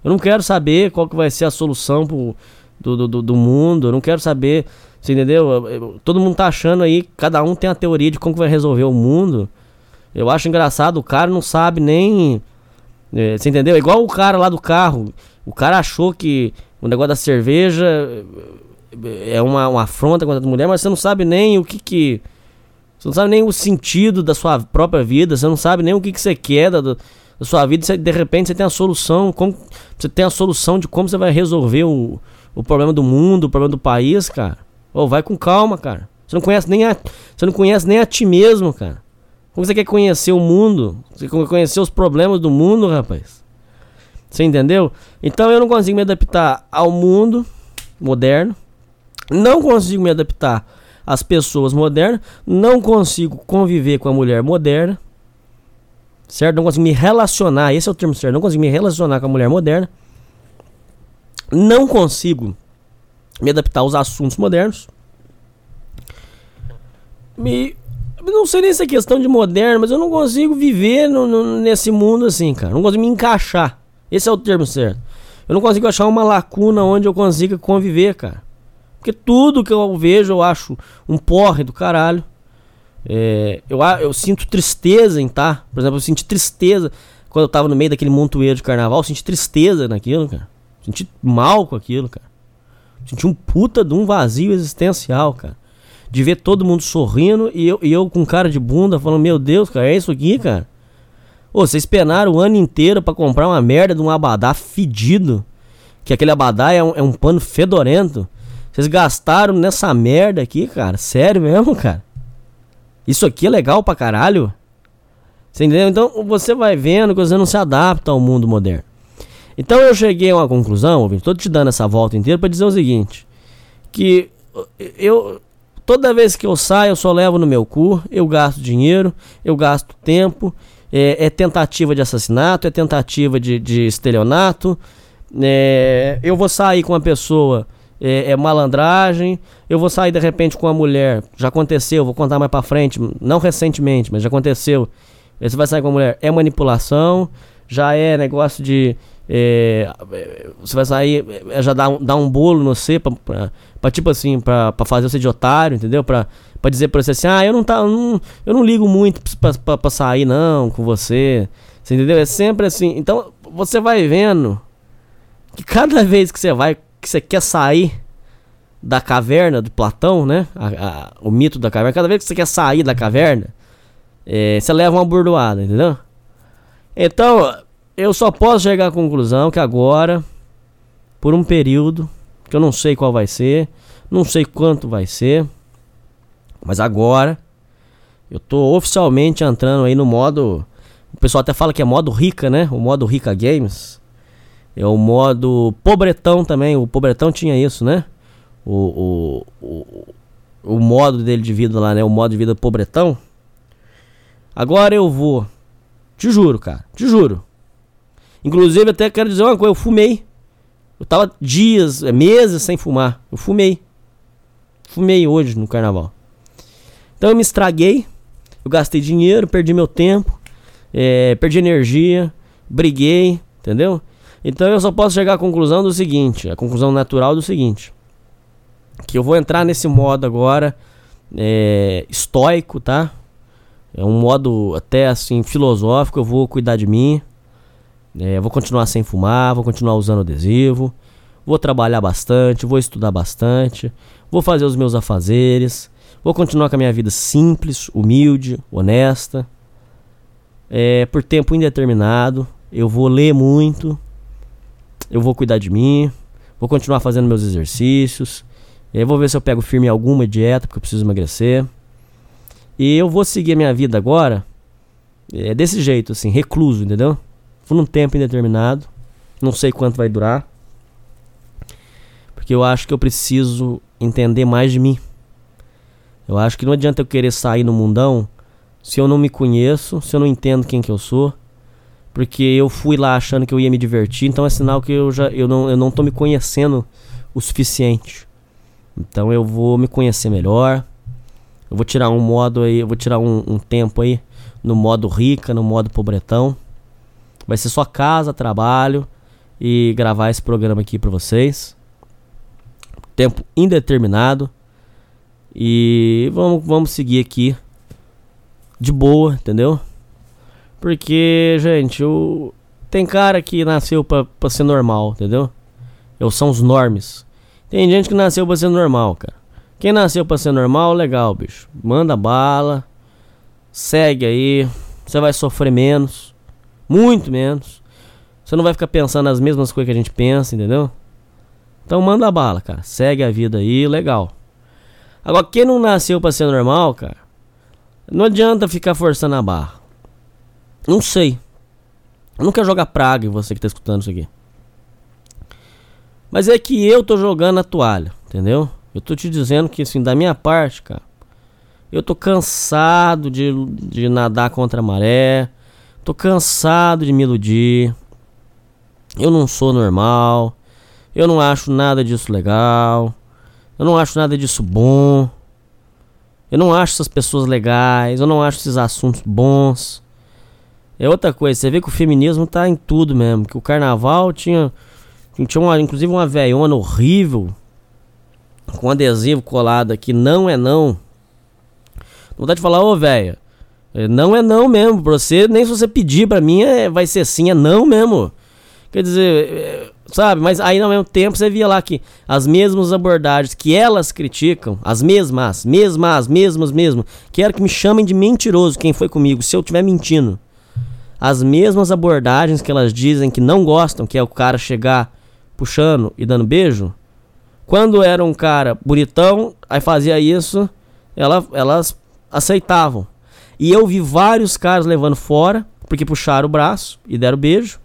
Speaker 1: Eu não quero saber qual que vai ser a solução pro, do, do, do mundo. Eu não quero saber você entendeu? Todo mundo tá achando aí, cada um tem a teoria de como vai resolver o mundo. Eu acho engraçado, o cara não sabe nem. É, você entendeu? Igual o cara lá do carro. O cara achou que o negócio da cerveja é uma, uma afronta contra a mulher, mas você não sabe nem o que que. Você não sabe nem o sentido da sua própria vida, você não sabe nem o que, que você quer da, da sua vida. Você, de repente você tem a solução, como, você tem a solução de como você vai resolver o, o problema do mundo, o problema do país, cara. Oh, vai com calma, cara. Você não conhece nem a, você não conhece nem a ti mesmo, cara. Como você quer conhecer o mundo? Você quer conhecer os problemas do mundo, rapaz? Você entendeu? Então eu não consigo me adaptar ao mundo moderno. Não consigo me adaptar às pessoas modernas. Não consigo conviver com a mulher moderna. Certo? Não consigo me relacionar. Esse é o termo certo. Não consigo me relacionar com a mulher moderna. Não consigo me adaptar aos assuntos modernos. Me, não sei nem se é questão de moderno, mas eu não consigo viver no, no, nesse mundo assim, cara. Não consigo me encaixar. Esse é o termo certo. Eu não consigo achar uma lacuna onde eu consiga conviver, cara. Porque tudo que eu vejo eu acho um porre do caralho. É, eu, eu sinto tristeza em tá. Por exemplo, eu senti tristeza quando eu tava no meio daquele montoeiro de carnaval. Eu senti tristeza naquilo, cara. Senti mal com aquilo, cara. Senti um puta de um vazio existencial, cara. De ver todo mundo sorrindo e eu, e eu com cara de bunda falando, meu Deus, cara, é isso aqui, cara? Ô, vocês penaram o ano inteiro para comprar uma merda de um abadá fedido. Que aquele abadá é um, é um pano fedorento. Vocês gastaram nessa merda aqui, cara? Sério mesmo, cara? Isso aqui é legal pra caralho? Você entendeu? Então você vai vendo que você não se adapta ao mundo moderno. Então eu cheguei a uma conclusão, ouvinte, te dando essa volta inteira para dizer o seguinte, que eu toda vez que eu saio eu só levo no meu cu, eu gasto dinheiro, eu gasto tempo, é, é tentativa de assassinato, é tentativa de, de estelionato, é, eu vou sair com uma pessoa é, é, malandragem. Eu vou sair de repente com uma mulher. Já aconteceu, vou contar mais pra frente. Não recentemente, mas já aconteceu. Você vai sair com uma mulher. É manipulação. Já é negócio de. É, você vai sair, é, já dá, dá um bolo no você pra, pra, pra, tipo assim, pra, pra fazer você de otário, entendeu? Pra, pra dizer pra você assim, ah, eu não, tá, eu não, eu não ligo muito pra, pra, pra sair não com você. Você entendeu? É sempre assim. Então você vai vendo que cada vez que você vai que você quer sair da caverna de Platão, né? A, a, o mito da caverna. Cada vez que você quer sair da caverna, é, você leva uma burdoada, entendeu? Então, eu só posso chegar à conclusão que agora, por um período, que eu não sei qual vai ser, não sei quanto vai ser, mas agora, eu tô oficialmente entrando aí no modo. O pessoal até fala que é modo rica, né? O modo rica games. É o modo pobretão também. O pobretão tinha isso, né? O, o, o, o modo dele de vida lá, né? O modo de vida pobretão. Agora eu vou. Te juro, cara. Te juro. Inclusive, até quero dizer uma coisa. Eu fumei. Eu tava dias, meses sem fumar. Eu fumei. Fumei hoje no carnaval. Então eu me estraguei. Eu gastei dinheiro, perdi meu tempo. É, perdi energia. Briguei. Entendeu? Então eu só posso chegar à conclusão do seguinte, a conclusão natural do seguinte, que eu vou entrar nesse modo agora é, estoico, tá? É um modo até assim filosófico, eu vou cuidar de mim, é, vou continuar sem fumar, vou continuar usando adesivo, vou trabalhar bastante, vou estudar bastante, vou fazer os meus afazeres, vou continuar com a minha vida simples, humilde, honesta, é, por tempo indeterminado, eu vou ler muito, eu vou cuidar de mim, vou continuar fazendo meus exercícios. Eu vou ver se eu pego firme alguma dieta, porque eu preciso emagrecer. E eu vou seguir a minha vida agora é desse jeito, assim, recluso, entendeu? Por um tempo indeterminado. Não sei quanto vai durar. Porque eu acho que eu preciso entender mais de mim. Eu acho que não adianta eu querer sair no mundão se eu não me conheço, se eu não entendo quem que eu sou porque eu fui lá achando que eu ia me divertir, então é sinal que eu já eu não, eu não tô me conhecendo o suficiente. Então eu vou me conhecer melhor. Eu vou tirar um modo aí, eu vou tirar um, um tempo aí no modo rica, no modo pobretão. Vai ser só casa, trabalho e gravar esse programa aqui para vocês. Tempo indeterminado. E vamos, vamos seguir aqui de boa, entendeu? Porque, gente, o... tem cara que nasceu pra, pra ser normal, entendeu? Eu são os normes. Tem gente que nasceu pra ser normal, cara. Quem nasceu pra ser normal, legal, bicho. Manda bala. Segue aí. Você vai sofrer menos. Muito menos. Você não vai ficar pensando as mesmas coisas que a gente pensa, entendeu? Então manda bala, cara. Segue a vida aí, legal. Agora, quem não nasceu pra ser normal, cara, não adianta ficar forçando a barra. Não sei. Eu não quero jogar praga em você que tá escutando isso aqui. Mas é que eu tô jogando a toalha, entendeu? Eu tô te dizendo que, assim, da minha parte, cara, eu tô cansado de, de nadar contra a maré. Tô cansado de me iludir. Eu não sou normal. Eu não acho nada disso legal. Eu não acho nada disso bom. Eu não acho essas pessoas legais. Eu não acho esses assuntos bons. É outra coisa, você vê que o feminismo tá em tudo mesmo. Que o carnaval tinha. Tinha uma, inclusive uma velhona horrível. Com adesivo colado aqui. Não é não. Vontade de falar, ô velha. É, não é não mesmo. Pra você, nem se você pedir pra mim, é, vai ser sim, é não mesmo. Quer dizer, é, sabe? Mas aí ao mesmo tempo você via lá que as mesmas abordagens que elas criticam, as mesmas, mesmas, mesmas, mesmo, quero que me chamem de mentiroso quem foi comigo, se eu estiver mentindo as mesmas abordagens que elas dizem que não gostam, que é o cara chegar puxando e dando beijo, Quando era um cara bonitão, aí fazia isso, ela, elas aceitavam. E eu vi vários caras levando fora, porque puxaram o braço e deram beijo.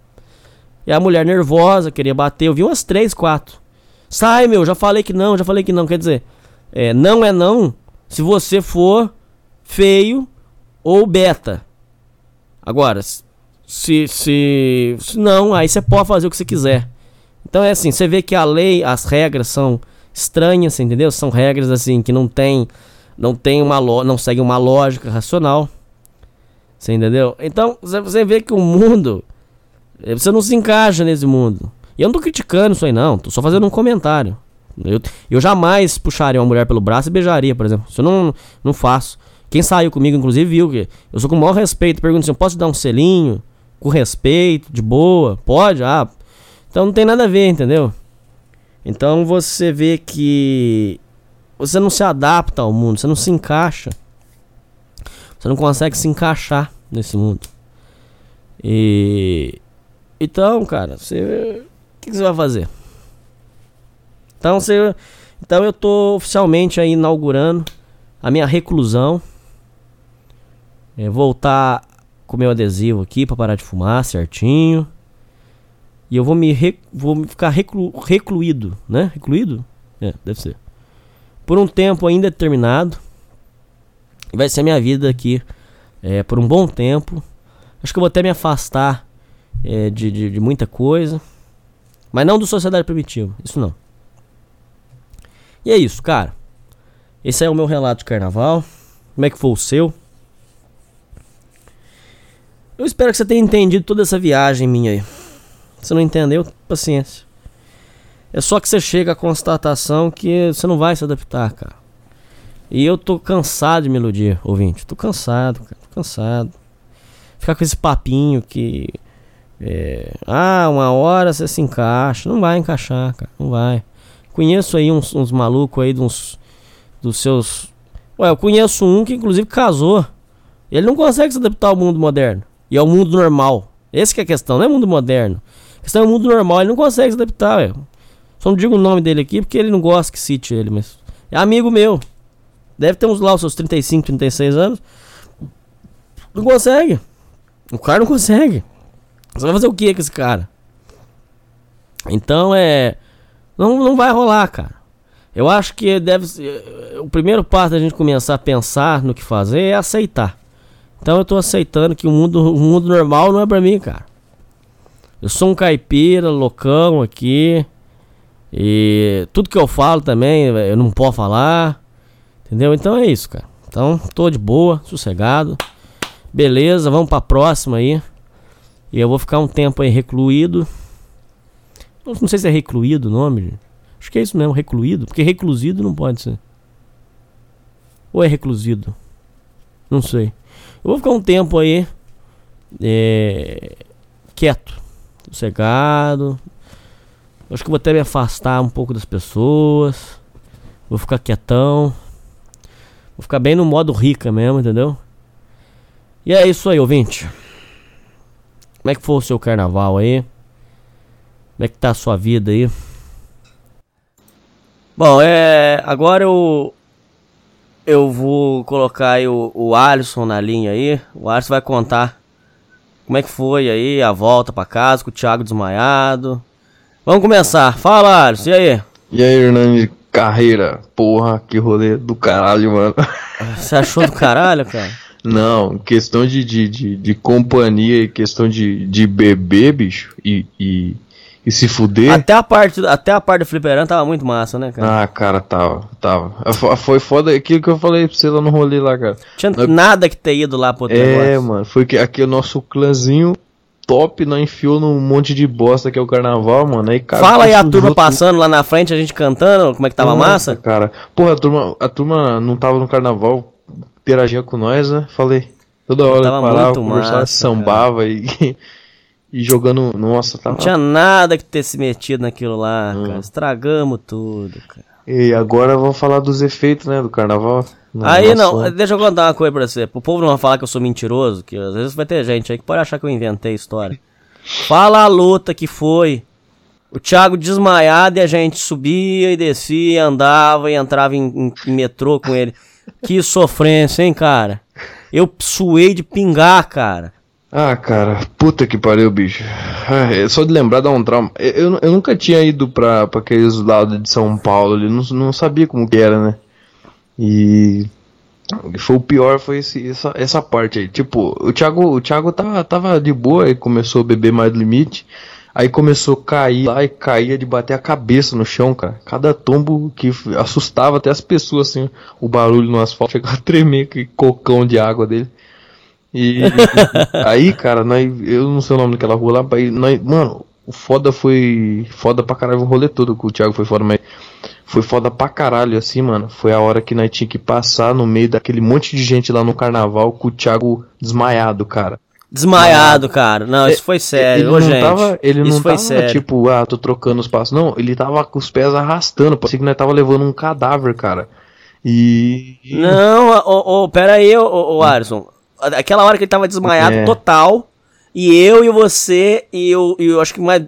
Speaker 1: E a mulher nervosa, queria bater. Eu vi umas três, quatro. Sai, meu, já falei que não, já falei que não. Quer dizer, é, não é não se você for feio ou beta. Agora, se, se, se não, aí você pode fazer o que você quiser. Então é assim, você vê que a lei, as regras são estranhas, entendeu? São regras assim que não tem não tem uma não seguem uma lógica racional. Você entendeu? Então, você vê que o mundo eh, você não se encaixa nesse mundo. E eu não tô criticando isso aí não, tô só fazendo um comentário. Eu, eu jamais puxaria uma mulher pelo braço e beijaria, por exemplo. Isso eu não, não faço. Quem saiu comigo, inclusive, viu que eu sou com o maior respeito. Pergunto assim: posso te dar um selinho? Com respeito, de boa? Pode? Ah. Então não tem nada a ver, entendeu? Então você vê que você não se adapta ao mundo, você não se encaixa. Você não consegue se encaixar nesse mundo. E. Então, cara, você. O que, você vai fazer? Então, você. Então eu tô oficialmente aí inaugurando a minha reclusão. É, voltar com meu adesivo aqui para parar de fumar certinho. E eu vou me vou ficar reclu, recluído, né? Recluído? É, deve ser. Por um tempo ainda determinado. Vai ser minha vida aqui é, por um bom tempo. Acho que eu vou até me afastar é, de, de, de muita coisa. Mas não do Sociedade Primitiva. Isso não. E é isso, cara. Esse é o meu relato de carnaval. Como é que foi o seu? Eu espero que você tenha entendido toda essa viagem minha aí. Se não entendeu, paciência. É só que você chega à constatação que você não vai se adaptar, cara. E eu tô cansado de me iludir, ouvinte. Tô cansado, cara. Tô cansado. Ficar com esse papinho que. É, ah, uma hora você se encaixa. Não vai encaixar, cara. Não vai. Conheço aí uns, uns malucos aí, uns. Dos seus. Ué, eu conheço um que inclusive casou. Ele não consegue se adaptar ao mundo moderno. E ao mundo normal. Esse que é a questão, não é mundo moderno. A questão é o mundo normal, ele não consegue se adaptar, velho. Só não digo o nome dele aqui porque ele não gosta que cite ele, mas. É amigo meu. Deve ter uns lá os seus 35, 36 anos. Não consegue. O cara não consegue. Você vai fazer o que com esse cara? Então é. Não, não vai rolar, cara. Eu acho que deve ser. O primeiro passo da gente começar a pensar no que fazer é aceitar. Então eu tô aceitando que o mundo, o mundo normal não é pra mim, cara. Eu sou um caipira, loucão aqui. E tudo que eu falo também, eu não posso falar. Entendeu? Então é isso, cara. Então, tô de boa, sossegado. Beleza, vamos pra próxima aí. E eu vou ficar um tempo aí recluído. Não sei se é recluído o nome. Acho que é isso mesmo, recluído. Porque reclusido não pode ser. Ou é reclusido? Não sei. Eu vou ficar um tempo aí é, quieto, sossegado. Acho que vou até me afastar um pouco das pessoas. Vou ficar quietão. Vou ficar bem no modo rica mesmo, entendeu? E é isso aí, ouvinte. Como é que foi o seu carnaval aí? Como é que tá a sua vida aí? Bom, é. Agora eu eu vou colocar aí o, o Alisson na linha aí. O Alisson vai contar como é que foi aí a volta pra casa com o Thiago desmaiado. Vamos começar. Fala, Alisson, e aí?
Speaker 2: E aí, Hernani Carreira? Porra, que rolê do caralho, mano.
Speaker 1: Você achou do caralho, cara?
Speaker 2: Não, questão de, de, de, de companhia e questão de, de beber, bicho, e, e e se fuder.
Speaker 1: Até a parte, até a parte do fliperão tava muito massa, né,
Speaker 2: cara? Ah, cara, tava, tava. Foi foda aquilo que eu falei pra você lá no rolê lá, cara.
Speaker 1: Tinha nada que ter ido lá pro
Speaker 2: outro É, negócio. mano, foi que aqui o nosso clãzinho top não enfiou num monte de bosta que é o carnaval, mano. Aí,
Speaker 1: cara, Fala aí a turma passando lá na frente, a gente cantando, como é que tava Nossa, massa?
Speaker 2: cara. Porra, a turma, a turma não tava no carnaval, interagia com nós, né? Falei. Toda hora tava parava, conversava, sambava e e jogando. Nossa,
Speaker 1: tá. Não tinha nada que ter se metido naquilo lá, hum. cara. Estragamos tudo, cara.
Speaker 2: E agora vamos falar dos efeitos, né, do carnaval.
Speaker 1: Aí não, deixa eu contar uma coisa pra você. O povo não vai falar que eu sou mentiroso, que às vezes vai ter gente aí que pode achar que eu inventei a história. Fala a luta que foi O Thiago desmaiado e a gente subia e descia, andava e entrava em, em, em metrô com ele. Que sofrência, hein, cara? Eu suei de pingar, cara.
Speaker 2: Ah, cara, puta que pariu, bicho. É, só de lembrar dá um trauma. Eu, eu nunca tinha ido pra, pra aqueles lados de São Paulo ali, não, não sabia como que era, né? E foi o pior foi esse, essa, essa parte aí. Tipo, o Thiago, o Thiago tava, tava de boa e começou a beber mais do limite. Aí começou a cair lá e caía de bater a cabeça no chão, cara. Cada tombo que assustava até as pessoas, assim, o barulho no asfalto chegava a tremer que cocão de água dele. E aí, cara, nós, eu não sei o nome daquela rua lá, nós, mano, o foda foi foda pra caralho o rolê todo, que o Thiago foi foda, mas foi foda pra caralho, assim, mano. Foi a hora que nós tinha que passar no meio daquele monte de gente lá no carnaval com o Thiago desmaiado, cara.
Speaker 1: Desmaiado, cara. Não, isso foi sério,
Speaker 2: ele não
Speaker 1: gente.
Speaker 2: Tava, ele
Speaker 1: isso
Speaker 2: não
Speaker 1: foi
Speaker 2: tava,
Speaker 1: sério.
Speaker 2: tipo, ah, tô trocando os passos. Não, ele tava com os pés arrastando. Parecia que nós tava levando um cadáver, cara. E.
Speaker 1: Não, ô, ô, pera aí, ô, ô, Alisson. Aquela hora que ele tava desmaiado
Speaker 2: É.
Speaker 1: total. E eu e você, e eu, e eu acho que mais.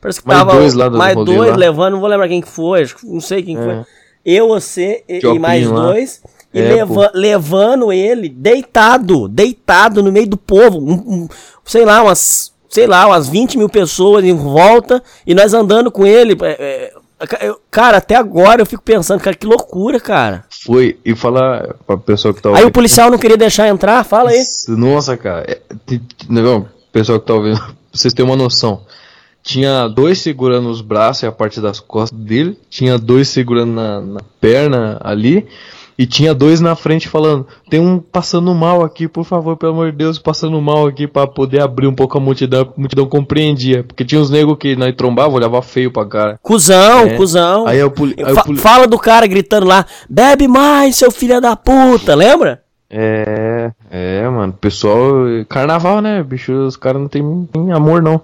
Speaker 1: Parece que
Speaker 2: Mais
Speaker 1: tava.
Speaker 2: dois lá do
Speaker 1: mais dois
Speaker 2: lá.
Speaker 1: levando, não vou lembrar quem que foi, não sei quem que
Speaker 2: É.
Speaker 1: foi. Eu, você e, e mais
Speaker 2: lá.
Speaker 1: dois. E
Speaker 2: É,
Speaker 1: leva- levando ele deitado, deitado no meio do povo. um- um- sei lá, umas. Sei lá, umas 20 mil pessoas em volta. E nós andando com ele. é, é, cara, até agora eu fico pensando, cara, que loucura, cara.
Speaker 2: Foi. E falar pra pessoa que tá
Speaker 1: Aí
Speaker 2: ouvindo.
Speaker 1: o policial não queria deixar entrar, fala aí.
Speaker 2: Nossa, cara. É, não, pessoal que tá ouvindo, pra vocês terem uma noção. Tinha dois segurando os braços e a parte das costas dele. Tinha dois segurando na, na perna ali. E tinha dois na frente falando: Tem um passando mal aqui, por favor, pelo amor de Deus, passando mal aqui pra poder abrir um pouco a multidão. A multidão compreendia. Porque tinha uns negros que nós trombava, olhava feio pra cara.
Speaker 1: Cusão,
Speaker 2: É.
Speaker 1: cuzão.
Speaker 2: Aí poli- aí poli-
Speaker 1: Fala do cara gritando lá, bebe mais, seu filho da puta, lembra?
Speaker 2: É, é, mano. Pessoal, carnaval, né? Bicho, os caras não tem, tem amor, não.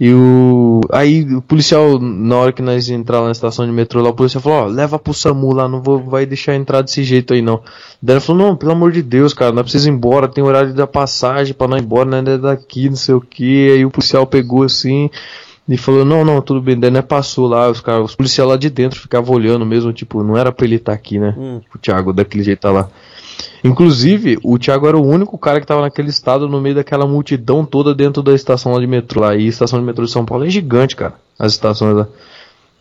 Speaker 2: E o. Aí o policial, na hora que nós entrar lá na estação de metrô, lá, o policial falou, ó, leva pro SAMU lá, não vou, vai deixar entrar desse jeito aí não. Daí ele falou, não, pelo amor de Deus, cara, nós precisamos ir embora, tem horário da passagem pra nós ir embora, né? É daqui, não sei o que. Aí o policial pegou assim. E falou, não, não, tudo bem, daí né, passou lá, os caras, os policiais lá de dentro ficavam olhando mesmo, tipo, não era pra ele estar aqui, né?
Speaker 1: Hum.
Speaker 2: O Thiago daquele jeito tá lá. Inclusive, o Thiago era o único cara que tava naquele estado no meio daquela multidão toda dentro da estação lá de metrô lá. E a estação de metrô de São Paulo é gigante, cara. As estações lá.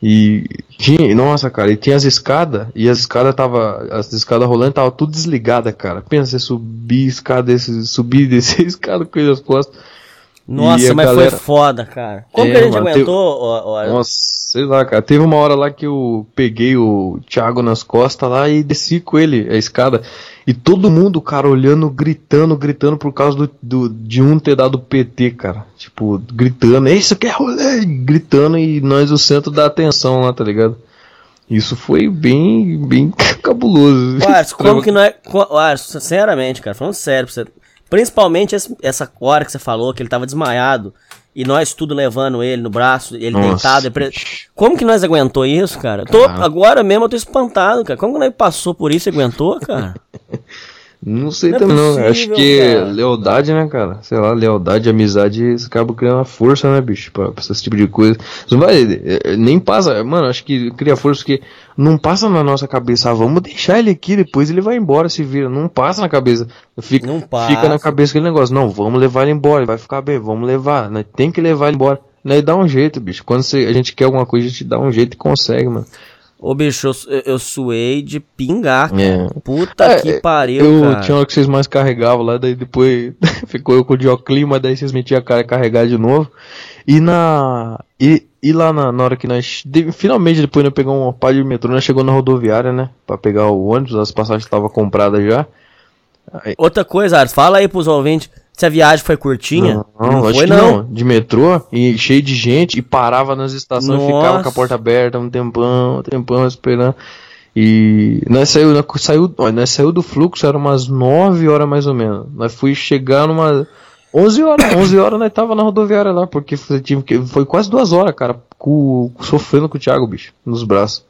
Speaker 2: E tinha, nossa, cara, e tinha as escadas, e as escadas tava, as escadas rolando tava tudo desligada, cara. Pensa você subir escada, subir e descer escada com nas costas.
Speaker 1: Nossa, mas
Speaker 2: galera-
Speaker 1: foi foda, cara. Como
Speaker 2: É,
Speaker 1: que a gente
Speaker 2: mano,
Speaker 1: aguentou? ó, ó,
Speaker 2: Nossa, sei lá, cara. Teve uma hora lá que eu peguei o Thiago nas costas lá e desci com ele a escada. E todo mundo, cara, olhando, gritando, gritando por causa do, do- de um ter dado PT, cara. Tipo, gritando, é isso que é rolê! Gritando e nós o centro da atenção lá, tá ligado? Isso foi bem, bem cabuloso.
Speaker 1: Ars, como que nós. co- ô, Ars, sinceramente, cara, falando sério pra você. Principalmente essa hora que você falou, que ele tava desmaiado. E nós tudo levando ele no braço, ele
Speaker 2: Nossa,
Speaker 1: deitado. ele. Como que nós aguentou isso, cara? Tô, agora mesmo eu tô espantado, cara. Como que nós passou por isso e aguentou, cara?
Speaker 2: Não sei
Speaker 1: Não é
Speaker 2: também, não.
Speaker 1: possível,
Speaker 2: Acho que
Speaker 1: cara.
Speaker 2: lealdade, né, cara? Sei lá, lealdade, amizade, isso acaba criando uma força, né, bicho? Pra, pra esse tipo de coisa. Você não vai. eh, eh, Nem passa. Mano, acho que cria força porque não passa na nossa cabeça. Ah, vamos deixar ele aqui, depois ele vai embora, se vira. Não passa na cabeça. Fica,
Speaker 1: Não passa.
Speaker 2: fica na cabeça aquele negócio. Não, vamos levar ele embora, ele vai ficar bem, vamos levar. Né? Tem que levar ele embora. Né? E dá um jeito, bicho. Quando você- a gente quer alguma coisa, a gente dá um jeito e consegue, mano.
Speaker 1: Ô, bicho, eu, eu suei de pingar, cara.
Speaker 2: É.
Speaker 1: Puta
Speaker 2: É,
Speaker 1: que pariu,
Speaker 2: Eu
Speaker 1: cara.
Speaker 2: tinha hora que vocês mais carregavam lá, daí depois ficou eu com o Dioclima, mas daí vocês metiam a cara e carregar de novo. E na. E, e lá na, na hora que nós. de- finalmente depois nós pegamos uma pá de metrô, nós chegou na rodoviária, né? Pra pegar o ônibus, as passagens estavam compradas já.
Speaker 1: Outra coisa, Ars, fala aí pros ouvintes se a viagem foi curtinha.
Speaker 2: Não, não, acho
Speaker 1: foi,
Speaker 2: que não. De metrô, e cheio de gente, e parava nas estações,
Speaker 1: Nossa.
Speaker 2: ficava com a porta aberta um tempão, um tempão esperando. E nós saiu, nós saiu, ó, nós saiu do fluxo, era umas 9 horas mais ou menos. Nós fui chegar numa 11 horas, 11 horas nós tava na rodoviária lá, porque foi, tive que- foi quase duas horas, cara, com, sofrendo com o Thiago, bicho, nos braços.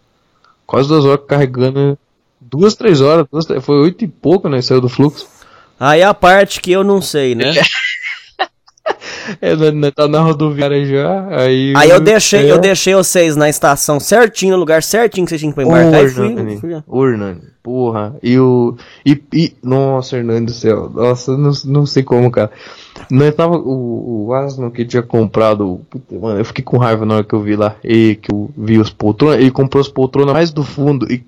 Speaker 2: Quase duas horas carregando, duas, três horas, duas, foi oito e pouco, né, saiu do fluxo.
Speaker 1: Aí a parte que eu não sei, né?
Speaker 2: É, nós- nós tá na rodoviária já, aí...
Speaker 1: Aí eu deixei,
Speaker 2: é.
Speaker 1: eu deixei vocês na estação certinho, no lugar certinho que vocês tinham pra
Speaker 2: Ô,
Speaker 1: embarcar fui,
Speaker 2: Hernani,
Speaker 1: fui-
Speaker 2: ô, Hernani, porra, e o... E, e, nossa, Hernani do céu, nossa, não, não sei como, cara. Nós tava, o, o Asno que tinha comprado, puta, mano, eu fiquei com raiva na hora que eu vi lá, e que eu vi os poltronas, ele comprou as poltronas mais do fundo, e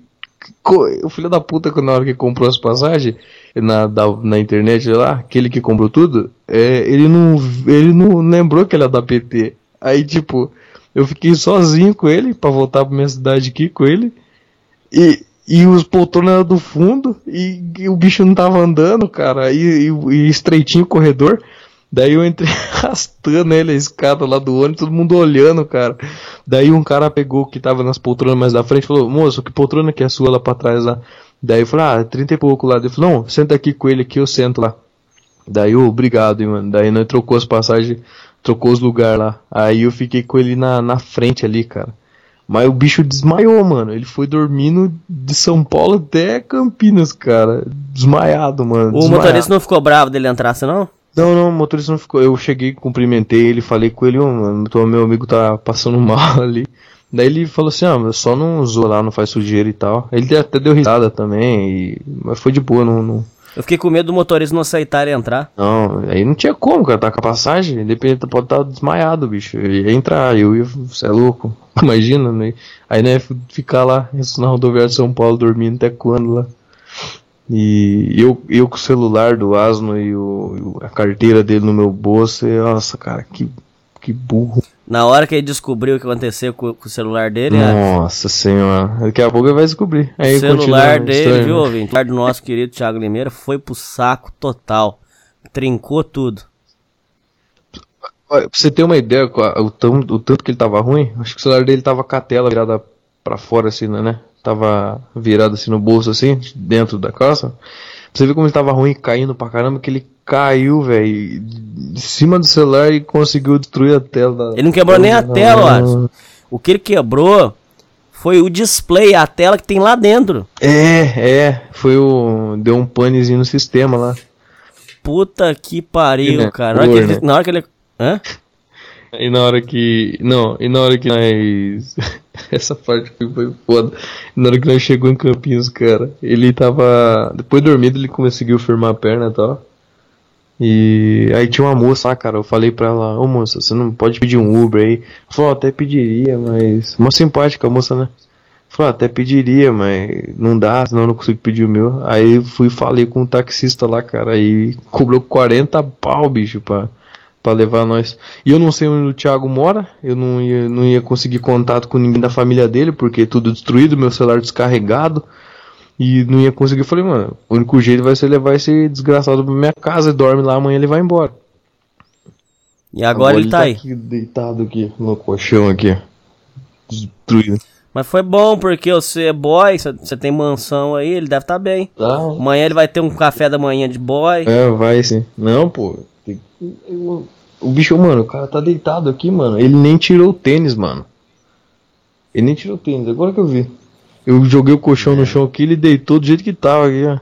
Speaker 2: o filho da puta, na hora que comprou as passagens, na, da, na internet lá, aquele que comprou tudo, é, ele não, ele não lembrou que ele era da PT. Aí, tipo, eu fiquei sozinho com ele, pra voltar pra minha cidade aqui com ele, e, e os poltronas eram do fundo, e, e o bicho não tava andando, cara, e, e, e estreitinho o corredor. Daí eu entrei arrastando ele a escada lá do ônibus, todo mundo olhando, cara. Daí um cara pegou que tava nas poltronas mais da frente e falou, moço, que poltrona que é a sua lá pra trás lá? Daí eu falei, ah, 30 e pouco lá. Ele falou, não, senta aqui com ele aqui, eu sento lá. Daí, ô, obrigado, hein, mano. Daí nós trocou as passagens, trocou os lugares lá. Aí eu fiquei com ele na, na frente ali, cara. Mas o bicho desmaiou, mano. Ele foi dormindo de São Paulo até Campinas, cara. Desmaiado, mano.
Speaker 1: O
Speaker 2: desmaiado.
Speaker 1: motorista não ficou bravo dele entrar, assim, não?
Speaker 2: Não, o motorista não ficou. Eu cheguei, cumprimentei ele, falei com ele, mano, tô- meu amigo tá passando mal ali. Daí ele falou assim, ah, mas só não usou lá, não faz sujeira e tal. Ele até deu risada também, e... mas foi de boa, não, não.
Speaker 1: Eu fiquei com medo do motorista não aceitar ele entrar.
Speaker 2: Não, aí não tinha como, cara, tá com a passagem, independente, pode estar desmaiado, bicho. Eu ia entrar, eu ia, você é louco, imagina, né? Aí né, ficar lá, isso na rodoviária de São Paulo, dormindo até quando lá. E eu, eu com o celular do Asno e o, a carteira dele no meu bolso, e, nossa, cara, que, que burro.
Speaker 1: Na hora que ele descobriu o que aconteceu com, com o celular dele, a-
Speaker 2: Nossa senhora, daqui a pouco ele vai descobrir. Aí
Speaker 1: o celular dele,
Speaker 2: história,
Speaker 1: viu, ouvinte? O celular do nosso querido Thiago Limeira foi pro saco total. Trincou tudo.
Speaker 2: Pra você ter uma ideia, o, tão, o tanto que ele tava ruim, acho que o celular dele tava com a tela virada pra fora, assim, né? Tava virado assim no bolso, assim, dentro da calça. Você ver como ele tava ruim, caindo pra caramba, que ele caiu, velho, de cima do celular e conseguiu destruir a tela.
Speaker 1: Ele não quebrou nem a tela, Alisson. O que ele quebrou foi o display, a tela que tem lá dentro.
Speaker 2: É, é, foi o. Deu um panezinho no sistema lá.
Speaker 1: Puta que pariu,
Speaker 2: Né?
Speaker 1: cara. Na hora que ele.
Speaker 2: Né?
Speaker 1: Na hora que ele hã?
Speaker 2: E na hora que. Não, e na hora que nós. Essa parte foi- foda. Na hora que nós chegou em Campinhos, cara, ele tava. Depois dormindo, ele conseguiu firmar a perna e tal. E aí tinha uma moça lá, cara. Eu falei pra ela: Ô moça, você não pode pedir um Uber aí? Falou: até pediria, mas. Uma simpática a moça, né? Falou, até pediria, mas não dá, senão eu não consigo pedir o meu. Aí fui e falei com o taxista lá, cara, e cobrou 40 pau, bicho, pra, pra levar nós. E eu não sei onde o Thiago mora, eu não ia, não ia conseguir contato com ninguém da família dele, porque tudo destruído, meu celular descarregado. E não ia conseguir. Eu falei, mano, o único jeito vai ser levar esse desgraçado pra minha casa e dorme lá, amanhã ele vai embora.
Speaker 1: E agora ele tá aí.
Speaker 2: aqui, deitado aqui, no colchão aqui. Destruído.
Speaker 1: Mas foi bom, porque você é boy, você- tem mansão aí, ele deve estar bem.
Speaker 2: Tá,
Speaker 1: Amanhã ele vai ter um café da manhã de boy.
Speaker 2: É, vai sim. Não, pô. O bicho, mano, o cara tá deitado aqui, mano. Ele nem tirou o tênis, mano. Ele nem tirou o tênis, agora que eu vi. Eu joguei o colchão no chão aqui, ele deitou do jeito que tava aqui, ó.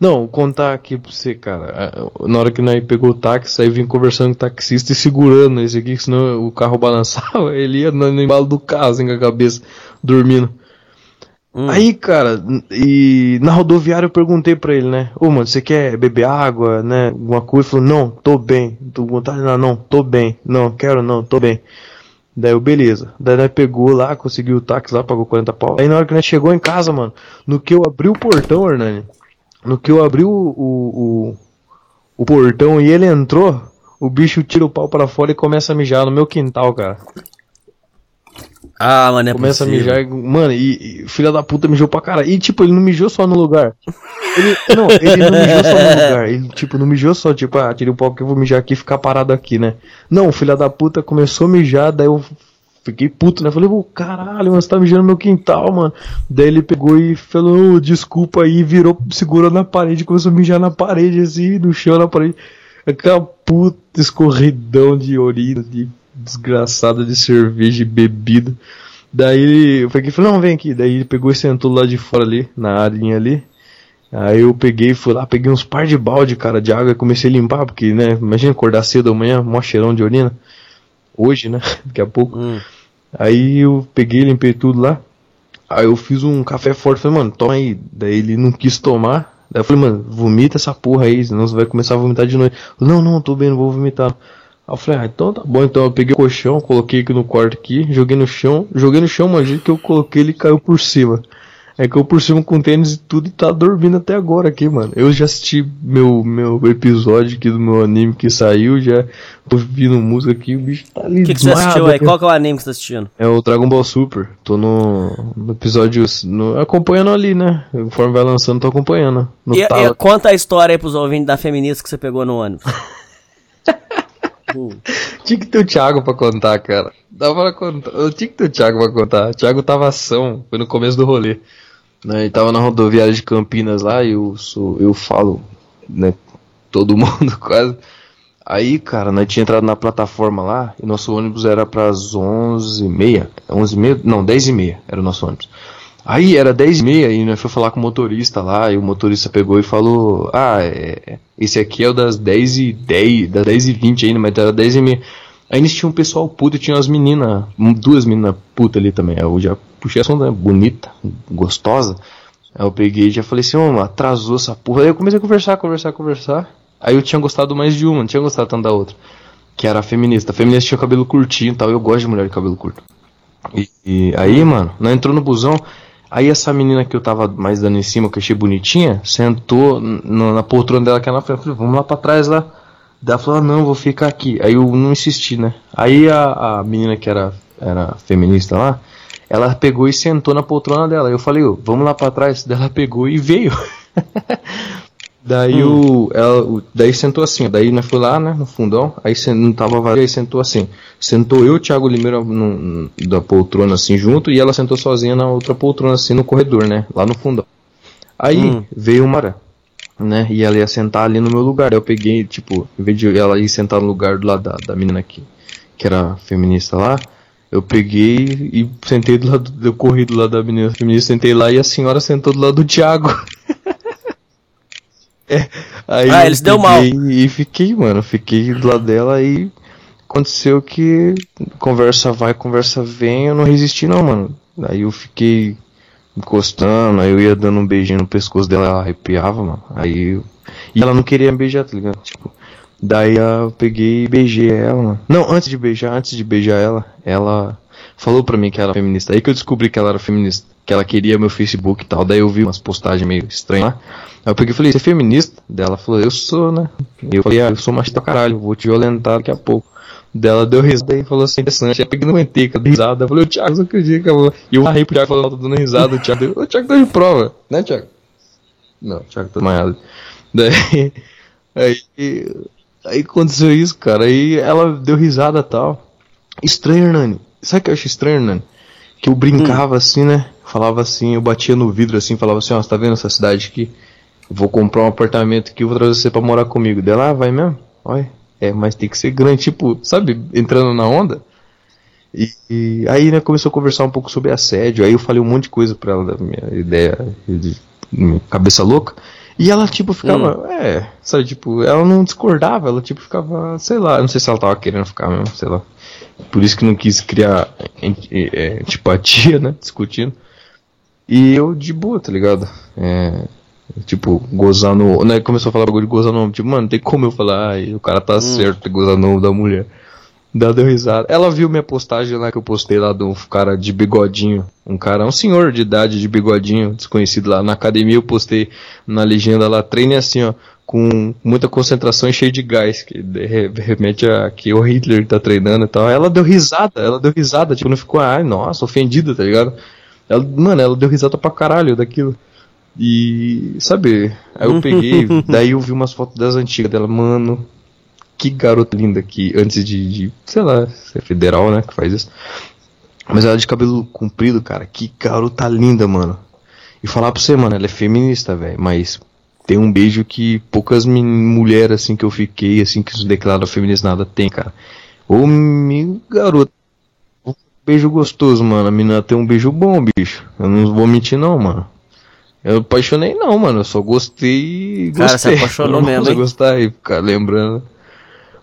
Speaker 2: Não, contar aqui pra você, cara. Na hora que nós pegou o táxi, aí vim conversando com o taxista e segurando esse aqui, senão o carro balançava, ele ia no, embalo do carro, assim, com a cabeça, dormindo.
Speaker 1: Hum.
Speaker 2: Aí, cara, e na rodoviária eu perguntei pra ele, né? Ô, mano, você quer beber água, né? Alguma coisa? Ele falou, não, tô bem. Tô vontade, não, não, tô bem. Não, quero não, tô bem. Daí eu, beleza. Daí nós pegou lá, conseguiu o táxi lá, pagou 40 pau. Aí na hora que nós chegou em casa, mano, no que eu abri o portão, Hernani, no que eu abri o, o, o, o portão e ele entrou, o bicho tira o pau pra fora e começa a mijar no meu quintal, cara.
Speaker 1: Ah, mano, é
Speaker 2: Começa
Speaker 1: possível.
Speaker 2: a mijar, mano, e, e filha da puta mijou pra caralho. E tipo, ele não mijou só no lugar. Ele, não, ele não mijou só no lugar. Ele, tipo, não mijou só, tipo, ah, tirei o pau que eu vou mijar aqui e ficar parado aqui, né? Não, o filho da puta começou a mijar, daí eu fiquei puto, né? Falei, ô caralho, mano, você tá mijando no meu quintal, mano. Daí ele pegou e falou, "Ô, desculpa aí, virou, segurou na parede, começou a mijar na parede, assim, no chão, na parede. Aquela puta escorridão de urina, de desgraçada de cerveja e bebida. Daí eu peguei e falei, não, vem aqui. Daí ele pegou e sentou lá de fora ali, na arinha ali. Aí eu peguei, fui lá, peguei uns par de balde, cara, de água e comecei a limpar, porque, né, imagina acordar cedo amanhã, mó cheirão de urina. Hoje, né, daqui a pouco.
Speaker 1: Hum.
Speaker 2: Aí eu peguei, limpei tudo lá. Aí eu fiz um café forte, falei, mano, toma aí. Daí ele não quis tomar. Daí eu falei, mano, vomita essa porra aí, senão você vai começar a vomitar de noite. Eu, não, não, tô bem, não vou vomitar. Aí eu falei, ah, então tá bom, então eu peguei o colchão, coloquei aqui no quarto aqui, joguei no chão, joguei no chão, mas que eu coloquei ele caiu por cima. É que eu por cima com tênis e tudo e tá dormindo até agora aqui, mano. Eu já assisti meu, meu episódio aqui do meu anime que saiu, já ouvindo música aqui, o bicho tá ali
Speaker 1: O que, que você assistiu aí? Qual que é o anime que você tá assistindo?
Speaker 2: É o Dragon Ball Super. Tô no, no episódio. no- acompanhando ali, né? Conforme vai lançando, tô acompanhando.
Speaker 1: E, e conta a história aí pros ouvintes da feminista que você pegou no ônibus. Hum.
Speaker 2: Tinha que ter o Thiago pra contar, cara. Dá pra contar. Eu tinha que ter o Thiago pra contar. O Thiago tava ação, foi no começo do rolê. Né? Ele tava na rodoviária de Campinas lá e eu sou. Eu falo, né? Todo mundo quase. Aí, cara, nós tinha entrado na plataforma lá e nosso ônibus era pras 11h30. 11h30? Não, 10h30 era o nosso ônibus. Aí era 10 e meia e nós foi falar com o motorista lá, e o motorista pegou e falou, ah, é, esse aqui é o das 10 e 10, das 10 e 20 ainda, mas era 10 e meia. Aí eles tinham um pessoal puto e tinha umas meninas, duas meninas putas ali também. Eu já puxei a sonda, né, bonita, gostosa. Aí eu peguei e já falei assim, ô, atrasou essa porra. Aí eu comecei a conversar, conversar, conversar. Aí eu tinha gostado mais de uma, não tinha gostado tanto da outra. Que era a feminista. A feminista tinha cabelo curtinho e tal, eu gosto de mulher de cabelo curto. E, e aí, mano, nós entrou no busão. Aí essa menina que eu tava mais dando em cima, que eu achei bonitinha, sentou no- na poltrona dela que é na frente. Eu falei, vamos lá pra trás lá. Daí ela falou, ah, não, vou ficar aqui. Aí eu não insisti, né? Aí a, a menina que era, era feminista lá, ela pegou e sentou na poltrona dela. Eu falei, ô, vamos lá pra trás. Daí ela pegou e veio. Daí o, ela, o- daí sentou assim, daí nós foi lá, né, no fundão, aí não tava vazio, aí sentou assim. Sentou eu, Thiago Limeira, no, da poltrona assim junto, e ela sentou sozinha na outra poltrona assim no corredor, né, lá no fundão. Aí
Speaker 1: Hum.
Speaker 2: veio uma hora, né, e ela ia sentar ali no meu lugar. Eu peguei, tipo, em vez de ela ir sentar no lugar do lado da, da menina que, que era feminista lá, eu peguei e sentei do lado, eu corri do lado da menina feminista, sentei lá e a senhora sentou do lado do Thiago. É, aí
Speaker 1: Ah, eles deu mal.
Speaker 2: E fiquei, mano, fiquei do lado dela e aconteceu que conversa vai, conversa vem, eu não resisti não, mano. Aí eu fiquei encostando, aí eu ia dando um beijinho no pescoço dela, ela arrepiava, mano. Aí eu... E ela não queria me beijar, tá ligado? Tipo, daí eu peguei e beijei ela, mano. Não, antes de beijar, antes de beijar ela, ela falou pra mim que era feminista. Aí que eu descobri que ela era feminista, que ela queria meu Facebook e tal. Daí eu vi umas postagens meio estranhas lá. Aí eu peguei e falei, você é feminista? Daí ela falou, eu sou, né? Eu falei, ah, eu sou machista caralho, vou te violentar daqui a pouco. Dela deu risada e falou assim, interessante. Aí eu peguei não aguentei, cara, risada. Eu falei, ô Thiago, acredita que eu E eu arrei pro Thiago falando, tô dando risada. O Thiago deu, ô Thiago deu de prova, né, Thiago? Não, o Thiago tá desmaiado. Daí, aí, aí aconteceu isso, cara. Aí ela deu risada e tal. Estranho, Hernani. Sabe o que eu acho estranho, Hernani? Que eu brincava assim, né? Falava assim, eu batia no vidro assim, falava assim, ó, você tá vendo essa cidade aqui? Eu vou comprar um apartamento aqui, vou trazer você pra morar comigo. Dela, ah, vai mesmo? Olha, é, mas tem que ser grande, tipo, sabe, entrando na onda. E, e aí, né, começou a conversar um pouco sobre assédio. Aí eu falei um monte de coisa pra ela da minha ideia de minha cabeça louca. E ela, tipo, ficava, é, sabe, tipo, ela não discordava, ela, tipo, ficava, sei lá, não sei se ela tava querendo ficar mesmo, sei lá. Por isso que não quis criar é, antipatia, né, discutindo. E eu de boa, tá ligado? É, tipo, gozar no. Né, começou a falar bagulho de gozar no homem. Tipo, mano, tem como eu falar, ai, o cara tá certo de gozar no da mulher. Ela deu risada. Ela viu minha postagem lá que eu postei lá do cara de bigodinho. Um cara, um senhor de idade de bigodinho, desconhecido lá na academia. Eu postei na legenda lá, treine assim, ó, com muita concentração e cheio de gás, que de- re- remete a que o Hitler tá treinando e tal. Ela deu risada, ela deu risada, tipo, não ficou, ai, nossa, ofendida, tá ligado? Ela, mano, ela deu risada pra caralho daquilo. E, sabe, aí eu peguei, daí eu vi umas fotos das antigas dela, mano, que garota linda que antes de, de, sei lá, ser federal, né, que faz isso. Mas ela de cabelo comprido, cara, que garota linda, mano. E falar pra você, mano, ela é feminista, velho, mas tem um beijo que poucas mulheres, assim, que eu fiquei, assim, que se declara feminista nada tem, cara. Ô, meu garoto. Um beijo gostoso, mano. A menina tem um beijo bom, bicho. Eu não vou mentir, não, mano. Eu apaixonei não, mano. Eu só gostei.
Speaker 1: Cara,
Speaker 2: gostei.
Speaker 1: você apaixonou
Speaker 2: Eu
Speaker 1: mesmo, hein?
Speaker 2: gostar e ficar lembrando.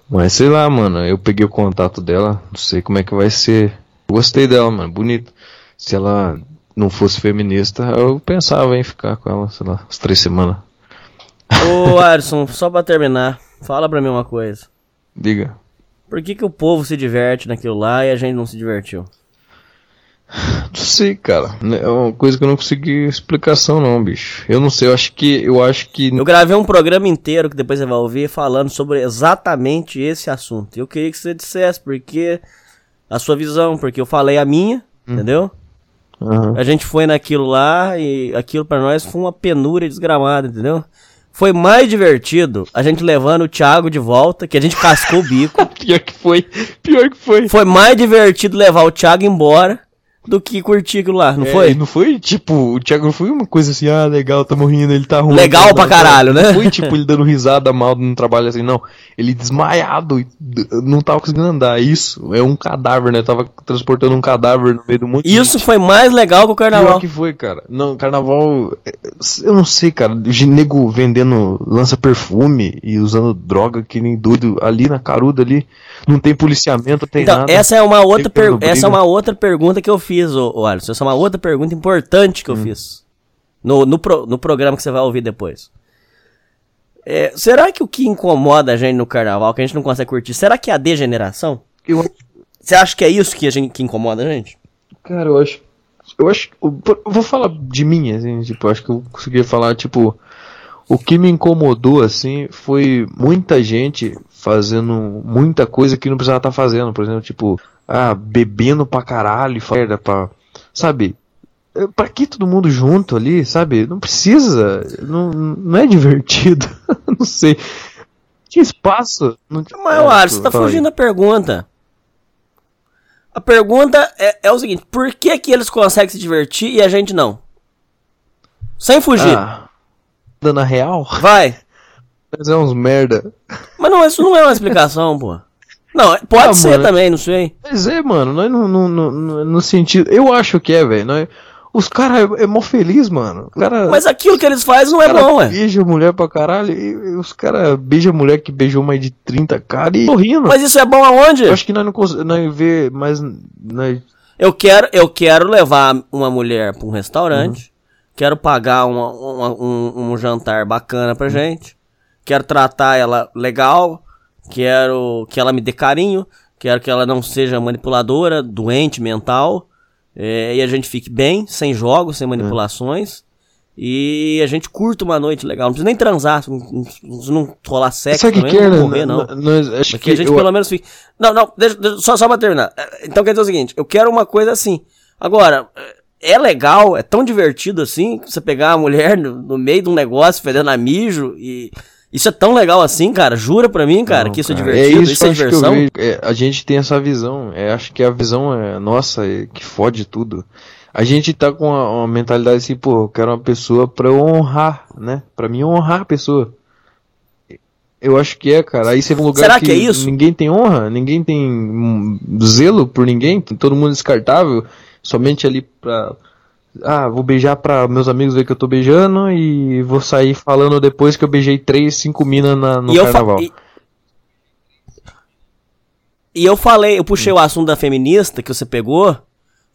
Speaker 2: Mas sei lá, mano. Eu peguei o contato dela. Não sei como é que vai ser. Gostei dela, mano. Bonito. Se ela não fosse feminista, eu pensava em ficar com ela, sei lá, umas três semanas.
Speaker 1: Ô, Alisson, só pra terminar, fala pra mim uma coisa.
Speaker 2: Diga.
Speaker 1: Por que, que o povo se diverte naquilo lá e a gente não se divertiu?
Speaker 2: Não sei, cara. É uma coisa que eu não consegui explicação, não, bicho. Eu não sei. Eu acho que. Eu acho que.
Speaker 1: Eu gravei um programa inteiro que depois você vai ouvir falando sobre exatamente esse assunto. Eu queria que você dissesse porque a sua visão, porque eu falei a minha, entendeu?
Speaker 2: Aham.
Speaker 1: A gente foi naquilo lá e aquilo pra nós foi uma penúria desgramada, entendeu? Foi mais divertido a gente levando o Thiago de volta, que a gente cascou o bico.
Speaker 2: Pior que foi. Pior que foi.
Speaker 1: Foi mais divertido levar o Thiago embora do que curtir aquilo lá, não
Speaker 2: É,
Speaker 1: foi?
Speaker 2: não foi, tipo, o Thiago não foi uma coisa assim, ah, legal, tamo rindo, ele tá ruim.
Speaker 1: Legal pra caralho, né?
Speaker 2: Não foi, tipo, ele dando risada mal no trabalho assim, não. Ele desmaiado, não tava conseguindo andar. Isso, é um cadáver, né? Tava transportando um cadáver no meio do de
Speaker 1: Isso foi mais legal que o
Speaker 2: Pior
Speaker 1: carnaval.
Speaker 2: que foi, cara. Não, carnaval. é, Eu não sei, cara. De nego vendendo lança perfume e usando droga que nem doido ali na caruda ali. Não tem policiamento, tem
Speaker 1: Então,
Speaker 2: nada.
Speaker 1: essa é uma outra
Speaker 2: Tem quando
Speaker 1: per- essa é uma outra pergunta que eu fiz, ô, ô Alisson. Essa é uma outra pergunta importante
Speaker 2: Hum.
Speaker 1: que eu fiz. No, no, pro- no programa que você vai ouvir depois. É, será que o que incomoda a gente no carnaval, que a gente não consegue curtir, será que é a degeneração?
Speaker 2: Eu,
Speaker 1: Você acha que é isso que, a gente, que incomoda a gente?
Speaker 2: cara, eu acho. Eu acho. Eu vou falar de mim, assim, tipo, eu acho que eu conseguia falar, tipo. O que me incomodou, assim, foi muita gente fazendo muita coisa que não precisava estar fazendo. Por exemplo, tipo, ah, bebendo pra caralho, e merda pra. Sabe? Eh, Pra que todo mundo junto ali, sabe? Não precisa. Não, não é divertido. não sei. Tinha espaço. Não tinha...
Speaker 1: Mas,
Speaker 2: É,
Speaker 1: Alisson, você tá fugindo da pergunta. A pergunta é, é o seguinte, por que que eles conseguem se divertir e a gente não? Sem fugir.
Speaker 2: Ah, dando a real?
Speaker 1: Vai.
Speaker 2: Mas é uns merda.
Speaker 1: Mas não, isso não é uma explicação, pô. Não, é- pode
Speaker 2: Ah,
Speaker 1: ser
Speaker 2: mano.
Speaker 1: também, não sei.
Speaker 2: Mas é, mano, nós não, não, não- não- no sentido. Eu acho que é, velho. nós- Os caras é, é mó feliz, mano. Cara,
Speaker 1: Mas aquilo que eles fazem não é bom, ué.
Speaker 2: beija mulher pra caralho. E, e os caras beijam mulher que beijou mais de 30 caras e tô rindo.
Speaker 1: Mas isso é bom aonde?
Speaker 2: Eu acho que nós não conseguimos. Vê mais. Nós...
Speaker 1: Eu quero, eu quero levar uma mulher pra um restaurante. Quero pagar uma- uma- um, um jantar bacana pra gente. Quero tratar ela legal. Quero que ela me dê carinho. Quero que ela não seja manipuladora, doente mental. é, e a gente fique bem, sem jogos, sem manipulações. E a gente curta uma noite legal. Não precisa nem transar, não, não rolar sexo, também,
Speaker 2: que é,
Speaker 1: não morrer, não.
Speaker 2: Nós, acho que
Speaker 1: a gente
Speaker 2: eu-
Speaker 1: pelo menos fica. Não, não, deixa, deixa- só, só pra terminar. É, Então quer dizer o seguinte, eu quero uma coisa assim. Agora, é é legal, é tão divertido assim, você pegar a mulher no, no meio de um negócio fedendo a mijo e. Isso é tão legal assim, cara. Jura pra mim, cara,
Speaker 2: Não,
Speaker 1: que isso é
Speaker 2: cara,
Speaker 1: divertido, isso,
Speaker 2: que
Speaker 1: é
Speaker 2: acho que eu
Speaker 1: diversão.
Speaker 2: vejo. É, a gente tem essa visão. É, acho que a visão é nossa é, que fode tudo. A gente tá com uma, uma mentalidade assim, pô, eu quero uma pessoa pra eu honrar, né? Pra mim honrar a pessoa. Eu acho que é, cara. Aí você vai um lugar
Speaker 1: Será que é isso?
Speaker 2: ninguém tem honra, ninguém tem hum, zelo por ninguém, todo mundo descartável, somente ali pra. Ah, vou beijar pra meus amigos ver que eu tô beijando e vou sair falando depois que eu beijei três, cinco minas na- no
Speaker 1: e eu
Speaker 2: carnaval.
Speaker 1: e, e eu falei, eu puxei o assunto da feminista que você pegou,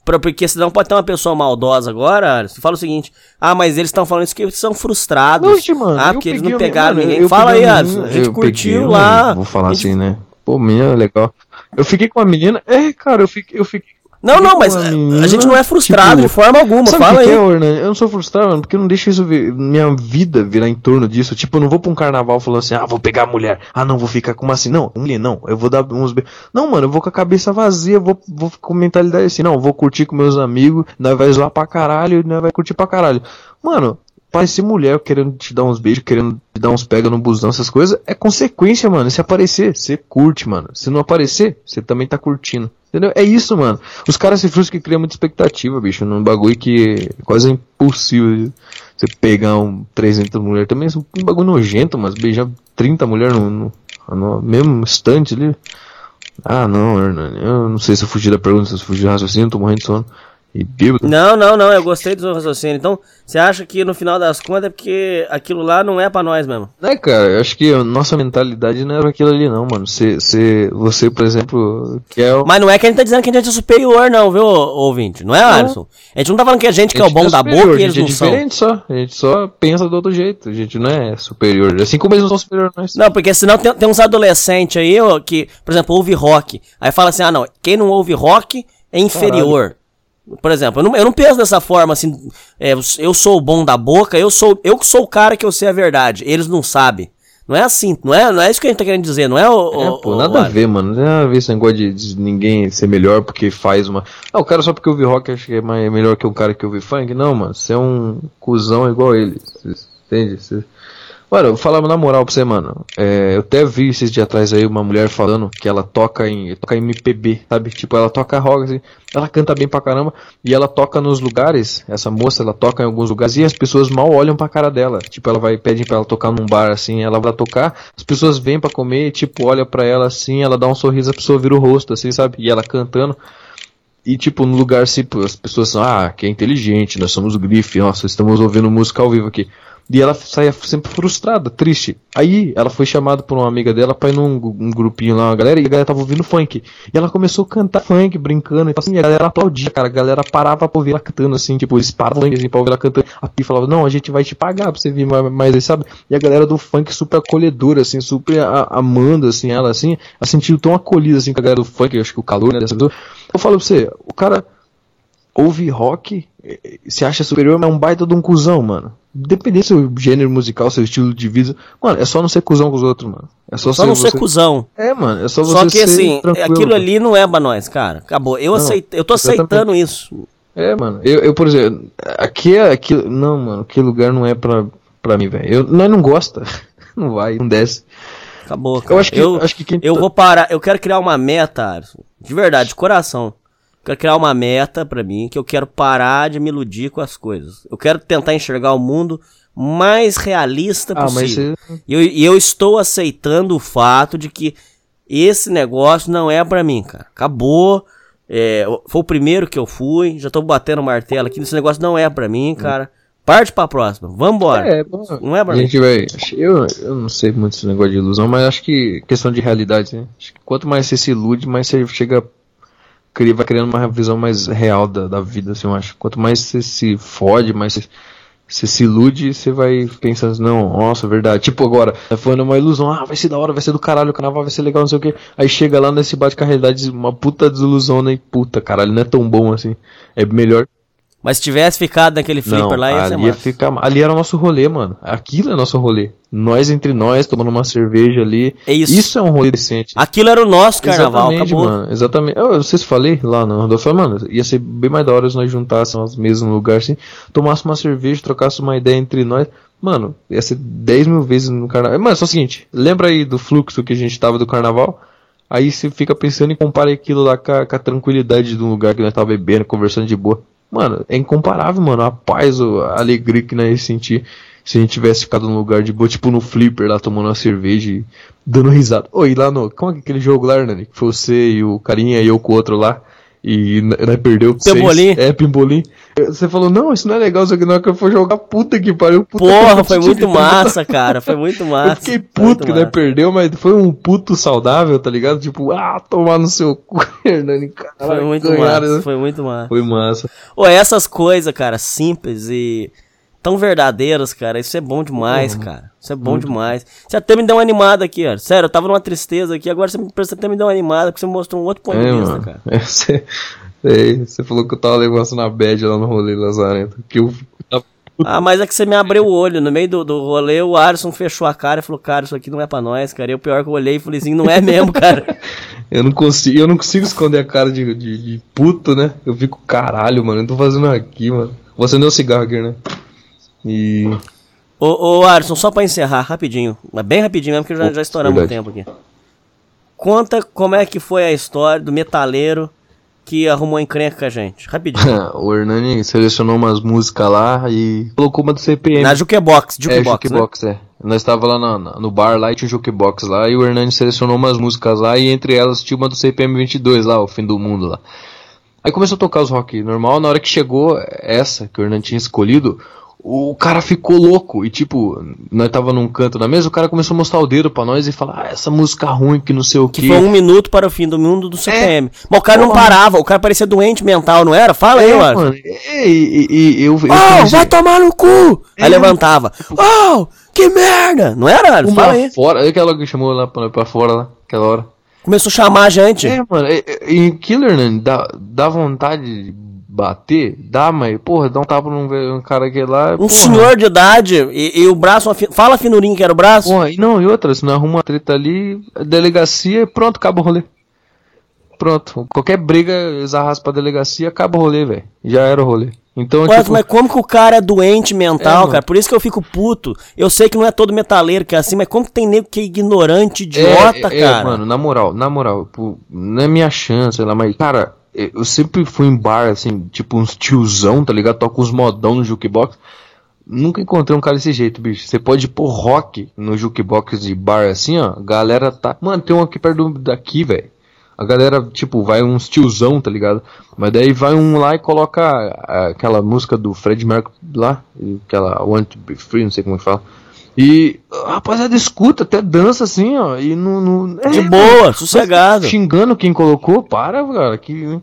Speaker 1: pra, porque senão pode ter uma pessoa maldosa agora. Você fala o seguinte: ah, mas eles estão falando isso que eles são frustrados.
Speaker 2: Gente, mano,
Speaker 1: ah,
Speaker 2: eu
Speaker 1: porque eles não pegaram
Speaker 2: mano,
Speaker 1: ninguém.
Speaker 2: eu
Speaker 1: Fala aí, Alisson. A gente
Speaker 2: eu
Speaker 1: curtiu
Speaker 2: peguei,
Speaker 1: lá.
Speaker 2: Vou falar
Speaker 1: gente-
Speaker 2: assim, né? Pô, menina, legal. Eu fiquei com a menina. É, cara, eu fiquei. Eu fiquei
Speaker 1: Não, não, mas
Speaker 2: uma
Speaker 1: a
Speaker 2: menina,
Speaker 1: gente não é frustrado
Speaker 2: tipo,
Speaker 1: de forma alguma. Fala
Speaker 2: que, que
Speaker 1: aí.
Speaker 2: é, Ornan? Eu não sou frustrado, mano, porque eu não deixo isso vir- minha vida virar em torno disso. Tipo, eu não vou pra um carnaval falando assim, ah, vou pegar a mulher. Ah, não, vou ficar como assim? Não, mulher, não. Eu vou dar uns beijos. Não, mano, eu vou com a cabeça vazia, vou, vou com mentalidade assim, não, vou curtir com meus amigos, nós vai zoar pra caralho, nós vai curtir pra caralho. Mano, parecer mulher querendo te dar uns beijos, querendo te dar uns pega no busão, essas coisas, é consequência, mano. Se aparecer, você curte, mano. Se não aparecer, você também tá curtindo. Entendeu? É isso, mano. Os caras se frustram que criam muita expectativa, bicho, num bagulho que quase é impossível de você pegar um 300 mulheres. Também é um bagulho nojento, mas beijar 30 mulheres no, no, no mesmo instante ali. Ah, não, Hernani. Eu não sei se eu fugi da pergunta, se eu fugi do raciocínio, tô morrendo de sono. E bêbado.
Speaker 1: Não, não, não, eu gostei do seu raciocínio. Então, você acha que no final das contas é porque aquilo lá não é pra nós mesmo?
Speaker 2: É, cara, eu acho que a nossa mentalidade não era aquilo ali, não, mano. Você, você, você por exemplo, quer. o-
Speaker 1: Mas não é que a gente tá dizendo que a gente é superior, não, viu, ouvinte? Não é, Alisson? A gente não tá falando que a gente que é o bom
Speaker 2: gente
Speaker 1: da boca e
Speaker 2: a
Speaker 1: eles
Speaker 2: gente
Speaker 1: não
Speaker 2: é
Speaker 1: são.
Speaker 2: diferente só. A gente só pensa do outro jeito. A gente não é superior. Assim como eles não são superiores a nós.
Speaker 1: Não, porque senão tem, tem uns adolescentes aí ó, que, por exemplo, ouve rock. Aí fala assim, ah não, quem não ouve rock é inferior. Por exemplo, eu não, eu não penso dessa forma assim, é, eu sou o bom da boca, eu sou eu que sou o cara que eu sei a verdade, eles não sabem. Não é assim, não é, não é isso que a gente tá querendo dizer, não é o.
Speaker 2: É,
Speaker 1: o-
Speaker 2: pô, nada
Speaker 1: o
Speaker 2: a ver, mano. Não tem nada a ver esse negócio de, de ninguém ser melhor porque faz uma. Ah, o cara só porque ouve rock acha que é mais, melhor que um cara que ouve funk. Não, mano. Você é um cuzão igual ele. Entende? Cê- Mano, falar na moral pra você, mano. É, eu até vi esses dias atrás aí uma mulher falando que ela toca em, toca em MPB, sabe? Tipo, ela toca rock, assim, ela canta bem pra caramba e ela toca nos lugares, essa moça, ela toca em alguns lugares e as pessoas mal olham pra cara dela. Tipo, ela vai, pedem pra ela tocar num bar assim, ela vai tocar, as pessoas vêm pra comer e, tipo, olha pra ela assim, ela dá um sorriso, a pessoa vira o rosto, assim, sabe? E ela cantando. E tipo, no lugar assim, pô, as pessoas são, ah, que é inteligente, nós somos grife, nossa, estamos ouvindo música ao vivo aqui. E ela saia sempre frustrada, triste. Aí ela foi chamada por uma amiga dela pra ir num um grupinho lá, uma galera, e a galera tava ouvindo funk. E ela começou a cantar funk, brincando e assim, a galera aplaudia, cara. A galera parava pra ouvir ela cantando, assim, tipo, eles paravam assim, pra ouvir ela cantando. A Pi falava, não, a gente vai te pagar pra você vir mais, sabe? E a galera do funk super acolhedora, assim, super a- amando, assim, ela, assim, ela sentiu tão acolhida, assim, com a galera do funk, acho que o calor, né, dessa pessoa. Eu falo pra você, o cara ouve rock, eh, eh, se acha superior, mas é um baita de um cuzão, mano. Independente do seu gênero musical, seu estilo de vida. Mano, é só não ser cuzão com os outros, mano. É só,
Speaker 1: Só não ser
Speaker 2: você...
Speaker 1: cuzão.
Speaker 2: É, mano, é só você
Speaker 1: Só que
Speaker 2: ser
Speaker 1: assim, aquilo ali não é pra nós, cara. Acabou. Eu, aceito, eu tô
Speaker 2: exatamente.
Speaker 1: aceitando isso.
Speaker 2: É, mano. Eu, eu, por exemplo, aqui é aqui, não, mano, aquele lugar não é pra, pra mim, velho. Eu nós não gosta. Não vai, não desce.
Speaker 1: Acabou, cara.
Speaker 2: acho que-
Speaker 1: eu,
Speaker 2: acho que quem
Speaker 1: eu
Speaker 2: tá-
Speaker 1: vou parar. Eu quero criar uma meta, Alisson. De verdade, de coração. Quero criar uma meta pra mim que eu quero parar de me iludir com as coisas. Eu quero tentar enxergar o mundo mais realista
Speaker 2: Ah, mas
Speaker 1: possível.
Speaker 2: você-
Speaker 1: E eu, e eu estou aceitando o fato de que esse negócio não é pra mim, cara. Acabou. É, foi o primeiro que eu fui. Já tô batendo o martelo aqui. Esse negócio não é pra mim, cara. Parte pra próxima. Vambora.
Speaker 2: É, bom,
Speaker 1: Não é pra
Speaker 2: a
Speaker 1: mim.
Speaker 2: gente vai. Eu, eu não sei muito esse negócio de ilusão, mas acho que questão de realidade, né? Acho que quanto mais você se ilude, mais você chega. Cria- Vai criando uma visão mais real da, da vida, assim, eu acho. Quanto mais você se fode, mais você, você se ilude, você vai pensando, não, nossa, verdade. Tipo agora, tá falando uma ilusão, ah, vai ser da hora, vai ser do caralho, o carnaval vai ser legal, não sei o que. Aí chega lá nesse bate com a realidade, uma puta desilusão, né? E puta, caralho, não é tão bom assim. É melhor
Speaker 1: Mas se tivesse ficado naquele flipper
Speaker 2: não,
Speaker 1: lá, ia ser
Speaker 2: ali, ia
Speaker 1: massa.
Speaker 2: ficar, ali era o nosso rolê, mano. Aquilo é nosso rolê. Nós entre nós, tomando uma cerveja ali.
Speaker 1: É isso.
Speaker 2: é um rolê decente.
Speaker 1: Aquilo era o nosso carnaval,
Speaker 2: Exatamente,
Speaker 1: acabou.
Speaker 2: mano. Exatamente. Eu, eu sei se falei lá no Rodolfo, falei, mano, ia ser bem mais da hora se nós juntássemos as mesas num lugar assim, tomássemos uma cerveja, trocássemos uma ideia entre nós. Mano, ia ser 10 mil vezes no carnaval. Mano, só o seguinte, lembra aí do fluxo que a gente tava do carnaval? Aí você fica pensando e compara aquilo lá com a, com a tranquilidade de um lugar que nós tava bebendo, conversando de boa. Mano, é incomparável, mano. A paz, a alegria que nós ia sentir se a gente tivesse ficado num lugar de boa, tipo no flipper lá, tomando uma cerveja e dando risada. Oi, lá no. Como é é aquele jogo lá, Hernani? Que foi você e o carinha e eu com o outro lá. E n- nós perdeu
Speaker 1: Pimbolim.
Speaker 2: É, pimbolim. Você falou, não, isso não é legal, só que na hora que eu for jogar, puta que pariu. Puta
Speaker 1: Porra,
Speaker 2: que
Speaker 1: foi muito massa, cara. Foi muito massa.
Speaker 2: Eu fiquei puto que
Speaker 1: massa.
Speaker 2: perdeu, mas foi um puto saudável, tá ligado? Tipo, ah, tomar no seu cu, Hernani.
Speaker 1: Foi muito
Speaker 2: ganharam,
Speaker 1: massa.
Speaker 2: né?
Speaker 1: Foi muito massa.
Speaker 2: Foi massa.
Speaker 1: Ô, essas coisas, cara, simples e tão verdadeiras, cara, isso é bom demais, cara. Isso é bom demais. Você até me deu uma animada aqui, ó. Sério, eu tava numa tristeza aqui, agora você me, você até me deu uma animada, porque você mostrou um outro ponto
Speaker 2: É,
Speaker 1: de vista,
Speaker 2: mano.
Speaker 1: cara.
Speaker 2: É, Você, é, você falou que eu tava levando na bad lá no rolê Lazarento. Que eu
Speaker 1: Ah, mas é que você me abriu o olho. No meio do, do rolê, o Alisson fechou a cara e falou, cara, isso aqui não é pra nós, cara. E o pior que eu olhei e falei assim, não é mesmo, cara.
Speaker 2: Eu não consigo, eu não consigo esconder a cara de, de, de puto, né? Eu fico, caralho, mano, eu tô fazendo aqui, mano. Vou acender o cigarro aqui, né? E.
Speaker 1: Ô, ô Alisson, só pra encerrar, rapidinho. Mas bem rapidinho mesmo, porque já, já estouramos o tempo aqui. Conta como é que foi a história do metaleiro que arrumou encrenca com a gente. Rapidinho.
Speaker 2: o Hernani selecionou umas músicas lá e colocou uma do CPM.
Speaker 1: Na Jukebox,
Speaker 2: é,
Speaker 1: Jukebox, né?
Speaker 2: Jukebox, é. Nós tava lá na- na- no bar lá e tinha Jukebox lá e o Hernani selecionou umas músicas lá e entre elas tinha uma do CPM 22 lá, o fim do mundo lá. Aí começou a tocar os rock normal, na hora que chegou essa que o Hernan tinha escolhido, o cara ficou louco. E tipo, nós tava num canto da mesa, o cara começou a mostrar o dedo pra nós e falar, ah, essa música ruim que não sei o
Speaker 1: Que
Speaker 2: que.
Speaker 1: foi um minuto para o fim do mundo do CPM. Mas o cara não
Speaker 2: Porra.
Speaker 1: parava, o cara parecia doente mental, não era? Fala aí,
Speaker 2: é,
Speaker 1: mano.
Speaker 2: mano. É, e, e- e eu, eu
Speaker 1: Oh,
Speaker 2: comecei-
Speaker 1: vai tomar no cu!
Speaker 2: É.
Speaker 1: Aí levantava. Oh, que merda! Não era,
Speaker 2: uma
Speaker 1: Fala aí.
Speaker 2: fora, aquela que chamou lá pra, pra fora lá, aquela hora.
Speaker 1: Começou a chamar a gente.
Speaker 2: É, mano, é- é- em Killer, né, dá, dá vontade de bater? Dá, mas, porra, dá um tapa num, num cara que lá.
Speaker 1: Um
Speaker 2: porra.
Speaker 1: senhor de idade e, e o braço. fi- Fala a finurinha que era o braço.
Speaker 2: Porra, e não, e outra, se não arruma uma treta ali, delegacia, pronto, acaba o rolê. Pronto, qualquer briga, eles arrastam pra delegacia, acaba o rolê, velho. Já era o rolê. Então,
Speaker 1: Ué,
Speaker 2: tipo,
Speaker 1: mas como que o cara é doente mental,
Speaker 2: É,
Speaker 1: cara? Por isso que eu fico puto. Eu sei que não é todo metaleiro que é assim, mas como que tem nego que é ignorante,
Speaker 2: é,
Speaker 1: idiota,
Speaker 2: é,
Speaker 1: cara?
Speaker 2: mano, na moral, na moral, pô, não é minha chance, sei lá, mas, cara, eu sempre fui em bar, assim, tipo uns tiozão, tá ligado? Toca uns modão no jukebox. Nunca encontrei um cara desse jeito, bicho. Você pode pôr rock no jukebox de bar assim, ó. Galera tá. Mano, tem um aqui perto daqui, velho. A galera, tipo, vai uns tiozão, tá ligado? Mas daí vai um lá e coloca a- aquela música do Fred Mercury lá, aquela Want to Be Free, não sei como é que fala. E a rapaziada escuta, até dança assim, ó. E não. não é,
Speaker 1: De
Speaker 2: mano,
Speaker 1: boa, sossegado.
Speaker 2: Xingando quem colocou, para, cara. Que.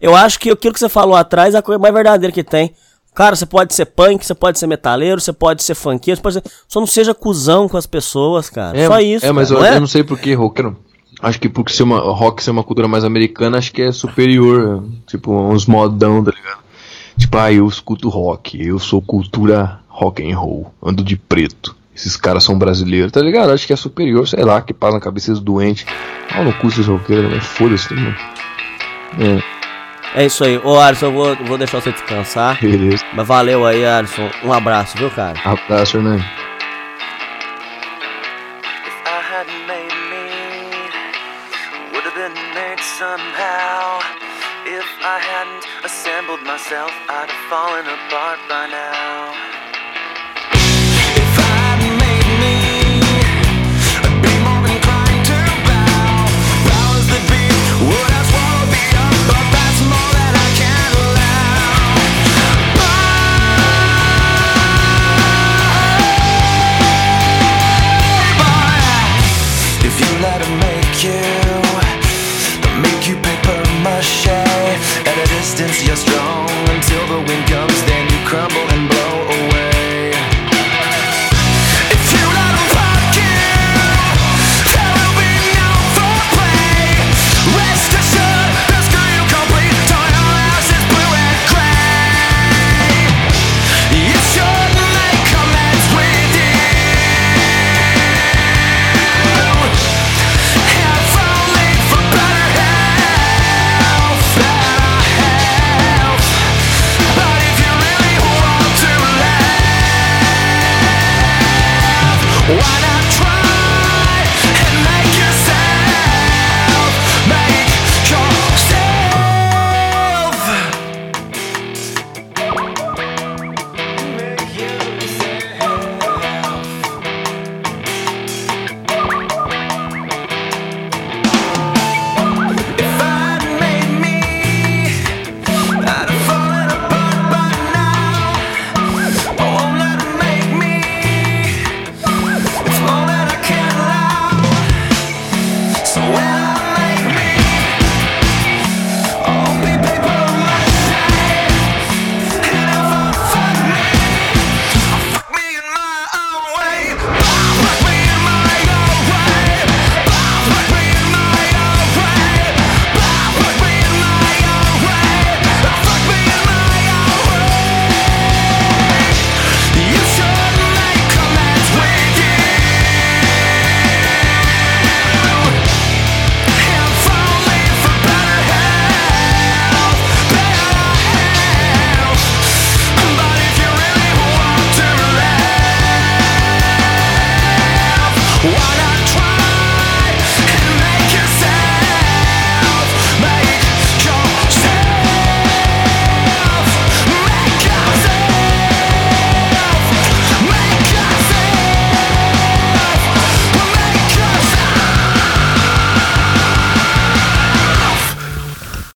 Speaker 1: Eu acho que aquilo que você falou atrás é a coisa mais verdadeira que tem. Cara, você pode ser punk, você pode ser metaleiro, você pode ser funkeiro, você pode ser... só não seja cuzão com as pessoas, cara.
Speaker 2: É,
Speaker 1: só isso.
Speaker 2: É, mas
Speaker 1: cara,
Speaker 2: eu,
Speaker 1: não é?
Speaker 2: eu não sei por que rockero. Acho que porque ser uma, rock ser uma cultura mais americana, acho que é superior. Tipo, uns modão, tá ligado? Tipo, ah, eu escuto rock, eu sou cultura rock and roll, ando de preto. Esses caras são brasileiros, tá ligado? Acho que é superior, sei lá, que passa na cabeça dos doentes. Ah, não custa esses roqueiros, mas foda-se, mano. É,
Speaker 1: É isso aí. Ô, Alisson, eu vou, vou deixar você descansar.
Speaker 2: beleza.
Speaker 1: Mas valeu aí, Alisson. Um abraço, viu, cara?
Speaker 2: Abraço, Hernani.
Speaker 3: If I hadn't made me, would have been made somehow. If I hadn't assembled myself, I'd have fallen apart by now.